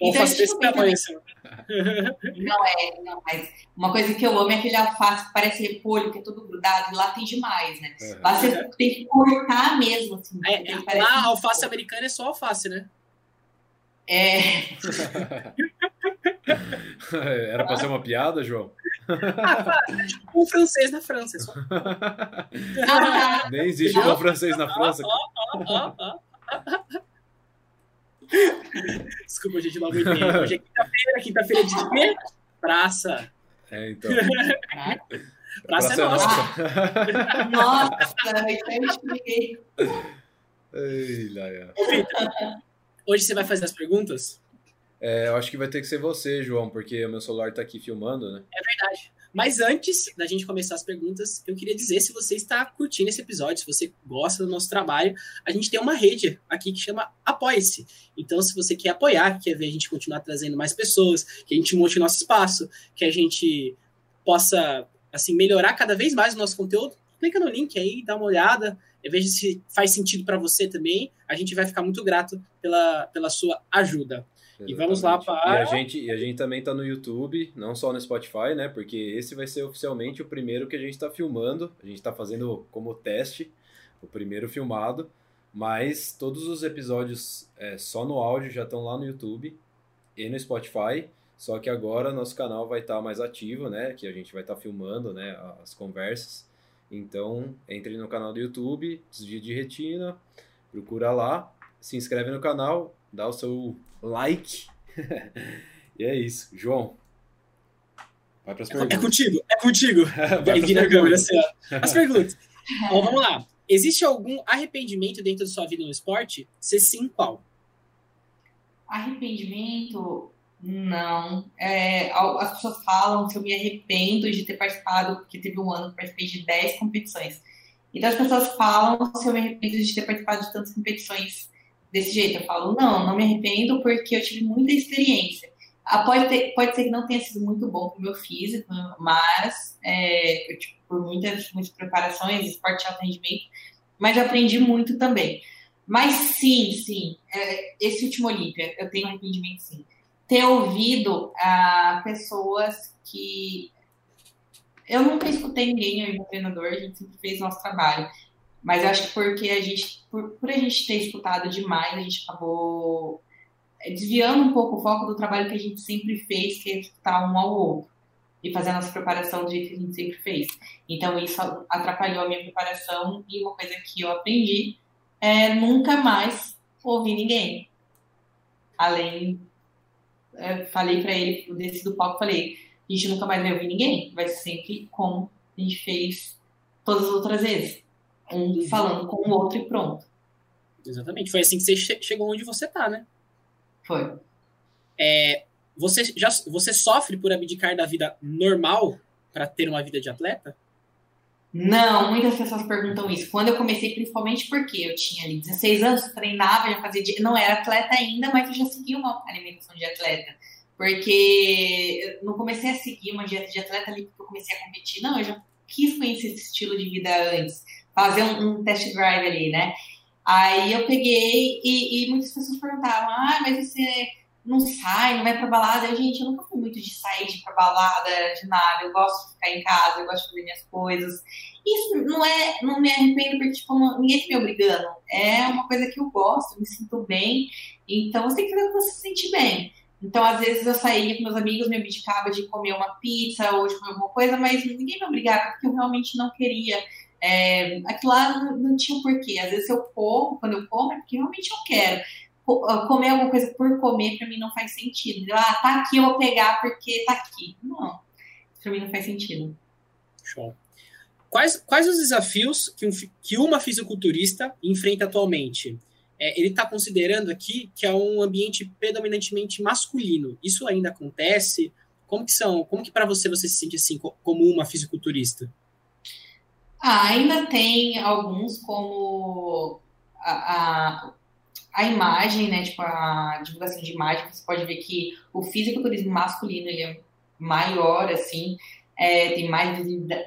Então, alface desse tamanho, assim. Não é, não, mas uma coisa que eu amo é aquele alface que parece repolho, que é todo grudado, e lá tem demais, né? Uhum. Lá você tem que cortar mesmo, assim. É, lá a alface americana é só alface, né? É. Era pra ser uma piada, João? Ah, tipo um francês na França. Só. Nem existe um francês na França. Desculpa, gente, não aguentei. Hoje é quinta-feira, quinta-feira de quê? Praça. É, então. Praça, Praça é nossa. Nossa, eu expliquei. Ei, Laia. Hoje você vai fazer as perguntas? É, eu acho que vai ter que ser você, João, porque o meu celular está aqui filmando, né? É verdade. Mas antes da gente começar as perguntas, eu queria dizer se você está curtindo esse episódio, se você gosta do nosso trabalho, a gente tem uma rede aqui que chama Apoie-se. Então, se você quer apoiar, quer ver a gente continuar trazendo mais pessoas, que a gente monte nosso espaço, que a gente possa assim melhorar cada vez mais o nosso conteúdo, clica no link aí, dá uma olhada, veja se faz sentido para você também. A gente vai ficar muito grato pela, pela sua ajuda. Exatamente. E vamos lá para. E a gente, e a gente também está no YouTube, não só no Spotify, né? Porque esse vai ser oficialmente o primeiro que a gente está filmando. A gente está fazendo como teste, o primeiro filmado. Mas todos os episódios é, só no áudio já estão lá no YouTube e no Spotify. Só que agora nosso canal vai estar tá mais ativo, né? Que a gente vai estar tá filmando né, as conversas. Então, entre no canal do YouTube, Desvio de Retina, procura lá, se inscreve no canal, dá o seu like. e é isso. João, vai para as perguntas. É contigo, é contigo. vai vir na câmera assim. As perguntas. Bom, vamos lá. Existe algum arrependimento dentro da sua vida no esporte? Se sim, qual? Arrependimento. Não. É, as pessoas falam se eu me arrependo de ter participado, porque teve um ano que participei de 10 competições. Então as pessoas falam se eu me arrependo de ter participado de tantas competições desse jeito. Eu falo, não, não me arrependo porque eu tive muita experiência. Ah, pode, ter, pode ser que não tenha sido muito bom para o meu físico, mas é, eu, tipo, por muitas, muitas preparações, esporte de alto rendimento, mas aprendi muito também. Mas sim, sim, é, esse último Olímpia, eu tenho um arrependimento sim. Ter ouvido a pessoas que. Eu nunca escutei ninguém, eu e meu treinador, a gente sempre fez nosso trabalho. Mas eu acho que porque a gente, por, por a gente ter escutado demais, a gente acabou é, desviando um pouco o foco do trabalho que a gente sempre fez, que é escutar um ao outro e fazer a nossa preparação do jeito que a gente sempre fez. Então, isso atrapalhou a minha preparação e uma coisa que eu aprendi é nunca mais ouvir ninguém. Além, é, falei para ele, desse do palco, falei, a gente nunca mais vai ouvir ninguém, vai ser sempre como a gente fez todas as outras vezes. Um falando com o outro e pronto. Exatamente, foi assim que você chegou onde você tá, né? Foi. É, você já você sofre por abdicar da vida normal para ter uma vida de atleta? Não, muitas pessoas perguntam isso. Quando eu comecei, principalmente porque eu tinha ali 16 anos, treinava, já fazia. Não era atleta ainda, mas eu já seguia uma alimentação de atleta. Porque eu não comecei a seguir uma dieta de atleta ali porque eu comecei a competir. Não, eu já quis conhecer esse estilo de vida antes. Fazer um, um test drive ali, né? Aí eu peguei e, e muitas pessoas perguntavam: ah, mas você não sai, não vai pra balada. Eu, gente, eu nunca fui muito de sair de ir pra balada, de nada. Eu gosto de ficar em casa, eu gosto de fazer minhas coisas. Isso não é, não me arrependo porque, tipo, não, ninguém tá me obrigando. É uma coisa que eu gosto, eu me sinto bem. Então, você tem que fazer o que você se sente bem. Então, às vezes eu saía com meus amigos, me abdicava de comer uma pizza ou de comer alguma coisa, mas ninguém me obrigava porque eu realmente não queria. É, aquilo lá não, tinha um porquê. Às vezes eu como, quando eu como, é porque realmente eu quero. Ah, comer alguma coisa por comer, para mim não faz sentido. Ah, tá aqui, eu vou pegar porque tá aqui. Não, para mim não faz sentido. Show. Quais, quais os desafios que, um, que uma fisiculturista enfrenta atualmente? É, ele está considerando aqui que é um ambiente predominantemente masculino. Isso ainda acontece? Como que são? Como que para você você se sente assim como uma fisiculturista? Ah, ainda tem alguns como a, a, a, imagem, né? Tipo, a divulgação de imagem, você pode ver que o fisiculturismo masculino ele é maior, assim, é, tem mais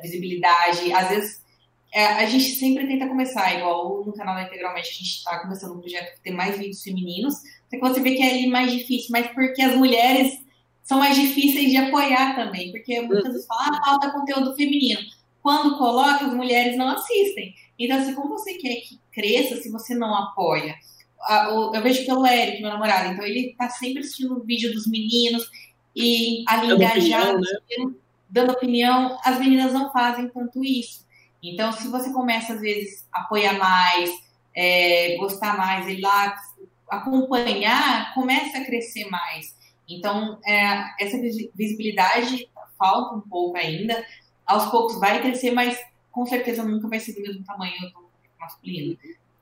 visibilidade. Às vezes, é, a gente sempre tenta começar, igual no canal da Integralmente, a gente está começando um projeto que tem mais vídeos femininos, só que você vê que é ali mais difícil, mas porque as mulheres são mais difíceis de apoiar também, porque muitas vezes falam, ah, falta conteúdo feminino quando coloca, as mulheres não assistem. Então, assim, como você quer que cresça se você não apoia? Eu vejo pelo Eric, meu namorado, então ele tá sempre assistindo o vídeo dos meninos e ali dando engajado, opinião, né? dando opinião, as meninas não fazem tanto isso. Então, se você começa, às vezes, a apoiar mais, é, gostar mais, ir lá, acompanhar, começa a crescer mais. Então, é, essa visibilidade falta um pouco ainda, aos poucos vai crescer, mas com certeza nunca vai ser do mesmo tamanho do masculino.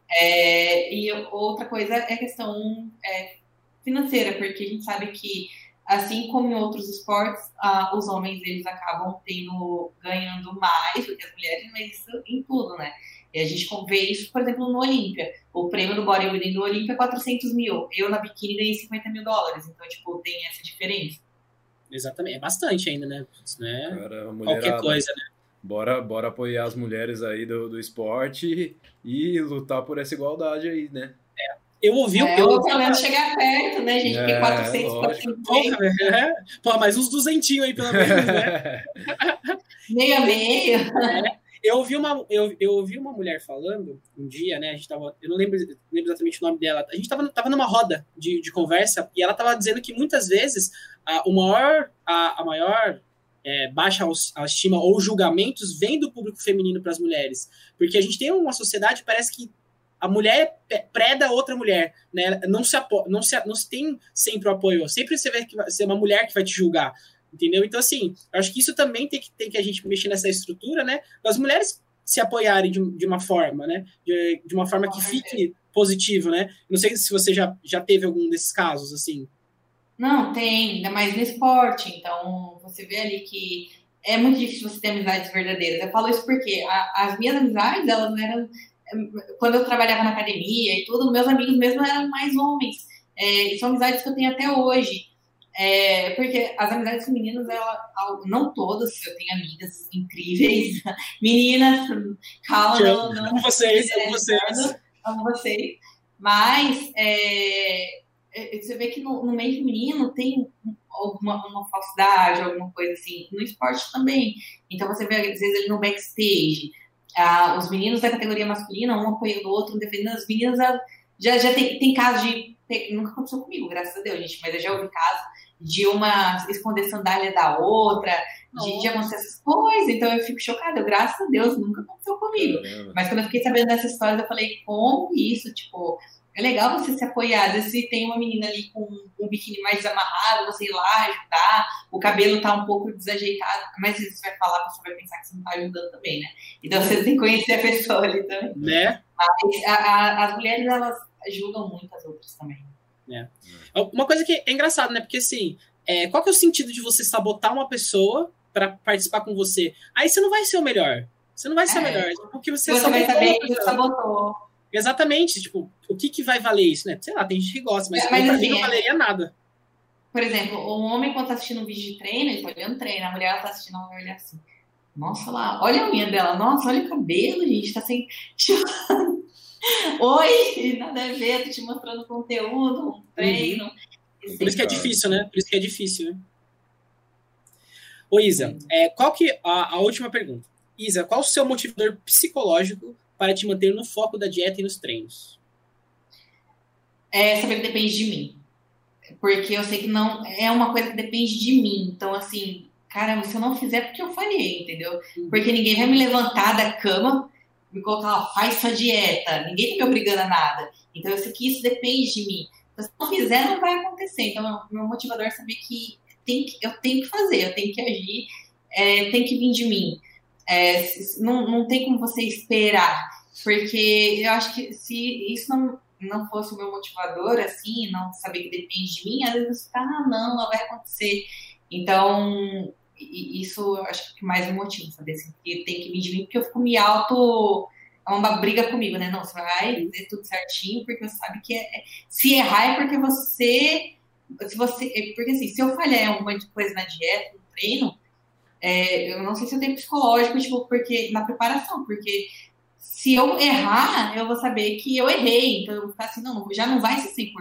É, e outra coisa é a questão é, financeira, porque a gente sabe que, assim como em outros esportes, ah, os homens eles acabam tendo, ganhando mais do que as mulheres, mas isso em tudo, né? E a gente vê isso, por exemplo, no Olímpia. O prêmio do bodybuilding do Olímpia é 400 mil. Eu, na biquíni, ganhei 50 mil dólares. Então, tipo, tem essa diferença. Exatamente. É bastante ainda, né? Isso é Cara, qualquer coisa, né? Bora, bora apoiar as mulheres aí do, do esporte e lutar por essa igualdade aí, né? É. Eu ouvi é, eu ouvi... pelo menos chegar perto, né, gente? Porque é, 400, 400 é. Pô, mais uns duzentinhos aí, pelo menos, né? meio a meio. É. Eu ouvi, uma, eu, eu ouvi uma mulher falando um dia, né? A gente tava. Eu não lembro, lembro exatamente o nome dela. A gente tava, tava numa roda de, de conversa e ela tava dizendo que muitas vezes a, o maior, a, a maior é, baixa estima ou julgamentos vem do público feminino para as mulheres. Porque a gente tem uma sociedade, parece que a mulher preda outra mulher, né? Não se, apo não se, não se tem sempre o apoio. Sempre você vai ser uma mulher que vai te julgar. Entendeu? Então, assim, acho que isso também tem que, tem que a gente mexer nessa estrutura, né? Das mulheres se apoiarem de, de uma forma, né? De, de uma forma que fique positivo, né? Não sei se você já, já teve algum desses casos, assim. Não, tem, ainda mais no esporte. Então, você vê ali que é muito difícil você ter amizades verdadeiras. Eu falo isso porque a, as minhas amizades, elas eram. Quando eu trabalhava na academia e tudo, meus amigos mesmo eram mais homens. É, são amizades que eu tenho até hoje. É, porque as amizades femininas, ela, não todas, eu tenho amigas incríveis. Meninas, calma, não, não. Amo vocês, amo vocês. Amo vocês. Mas é, você vê que no, no, meio feminino tem alguma uma falsidade, alguma coisa assim. No esporte também. Então você vê, às vezes, ali no backstage, ah, os meninos da categoria masculina, um apoiando o outro, um defendendo as meninas. Já, já tem, tem casos de. Nunca aconteceu comigo, graças a Deus, gente, mas eu já ouvi casos de uma esconder sandália da outra, de, de acontecer essas coisas. Então eu fico chocada. Eu, graças a Deus, nunca aconteceu comigo. Mas quando eu fiquei sabendo dessa história, eu falei, como isso? Tipo, é legal você se apoiar. Às vezes, se tem uma menina ali com um biquíni mais desamarrado, você ir lá ajudar, o cabelo tá um pouco desajeitado, mas se você vai falar, você vai pensar que você não tá ajudando também, né? Então você tem que conhecer a pessoa ali também. Né? Mas a, a, as mulheres, elas ajudam muito as outras também. É. Uma coisa que é engraçada, né? Porque assim, é, qual que é o sentido de você sabotar uma pessoa para participar com você? Aí você não vai ser o melhor. Você não vai ser é. o melhor. Porque você, você vai saber que você sabotou. Exatamente, tipo, o que, que vai valer isso, né? Sei lá, tem gente que gosta, mas, é, mas pra assim, mim não é. valeria nada. Por exemplo, o homem quando tá assistindo um vídeo de treino, ele tá olhando treino, a mulher tá assistindo, ela vai olhar assim. Nossa lá, olha a unha dela, nossa, olha o cabelo, gente, tá sem. Oi, nada a ver, tô te mostrando conteúdo, um treino. Uhum. Por isso que é difícil, né? Por isso que é difícil, né? Ô, Isa, é, qual que. A, a última pergunta. Isa, qual o seu motivador psicológico para te manter no foco da dieta e nos treinos? É saber que depende de mim. Porque eu sei que não é uma coisa que depende de mim. Então, assim, cara, se eu não fizer, porque eu falhei, entendeu? Uhum. Porque ninguém vai me levantar da cama, me colocar, ó, faz sua dieta. Ninguém tá me obrigando a nada. Então, eu sei que isso depende de mim. Então, se eu não fizer, não vai acontecer. Então, meu motivador é saber que, tem que eu tenho que fazer, eu tenho que agir, é, tem que vir de mim. É, não, não tem como você esperar, porque eu acho que se isso não, não fosse o meu motivador, assim, não saber que depende de mim, às vezes você fica, ah, não, não vai acontecer. Então, isso acho que mais me motiva, saber assim, que tem que de mim, porque eu fico me auto. É uma briga comigo, né? Não, você vai fazer tudo certinho, porque você sabe que é, é se errar é porque você. Se você. É porque assim, se eu falhar um monte de coisa na dieta, no treino, é, eu não sei se eu tenho psicológico, tipo, porque na preparação, porque se eu errar, eu vou saber que eu errei. Então eu vou ficar assim, não, já não vai ser 100%,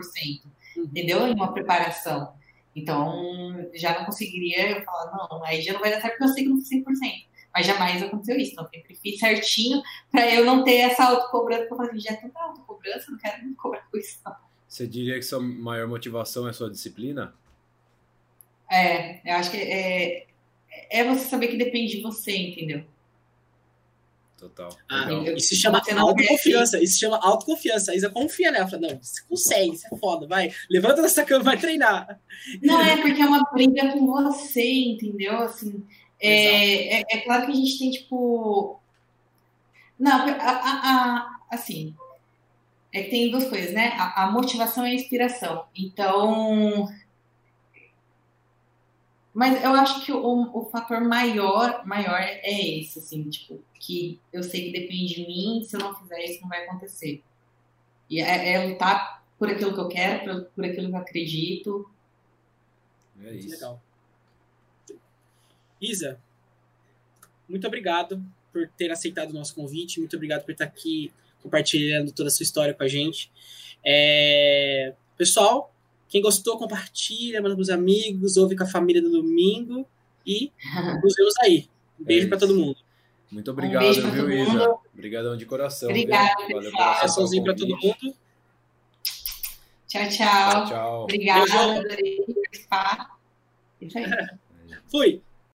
uhum. entendeu? Em uma preparação. Então já não conseguiria falar, não, aí já não vai dar certo porque eu sei que não foi 100%. Mas jamais aconteceu isso. Então eu sempre fiz certinho para eu não ter essa autocobrança. Porque eu falei, já é tanta autocobrança, não quero me cobrar com isso. Não. Você diria que sua maior motivação é sua disciplina? É, eu acho que é, é você saber que depende de você, entendeu? Total. Ah, isso se chama autoconfiança. Isso se chama autoconfiança. A Isa confia nela. Fala, não, você consegue, você é foda, vai. Levanta dessa cama, vai treinar. Não, é porque é uma briga com você, entendeu? Assim, é, é, é, claro que a gente tem, tipo. Não, a, a, a, assim. É que tem duas coisas, né? A, a motivação e a inspiração. Então, mas eu acho que o, o fator maior, maior é esse, assim, tipo, que eu sei que depende de mim, se eu não fizer isso, não vai acontecer. E é, é lutar por aquilo que eu quero, por, por aquilo que eu acredito. É isso. Legal. Isa, muito obrigado por ter aceitado o nosso convite, muito obrigado por estar aqui compartilhando toda a sua história com a gente. É... Pessoal, quem gostou, compartilha, manda pros amigos, ouve com a família no domingo e nos vemos aí. Um beijo é para todo mundo. Muito obrigado, um viu, Isa? Obrigadão de coração. Obrigada, Valeu Coraçãozinho para todo mundo. Tchau, tchau. Tchau, tchau. Obrigada, adorei participar. Fui.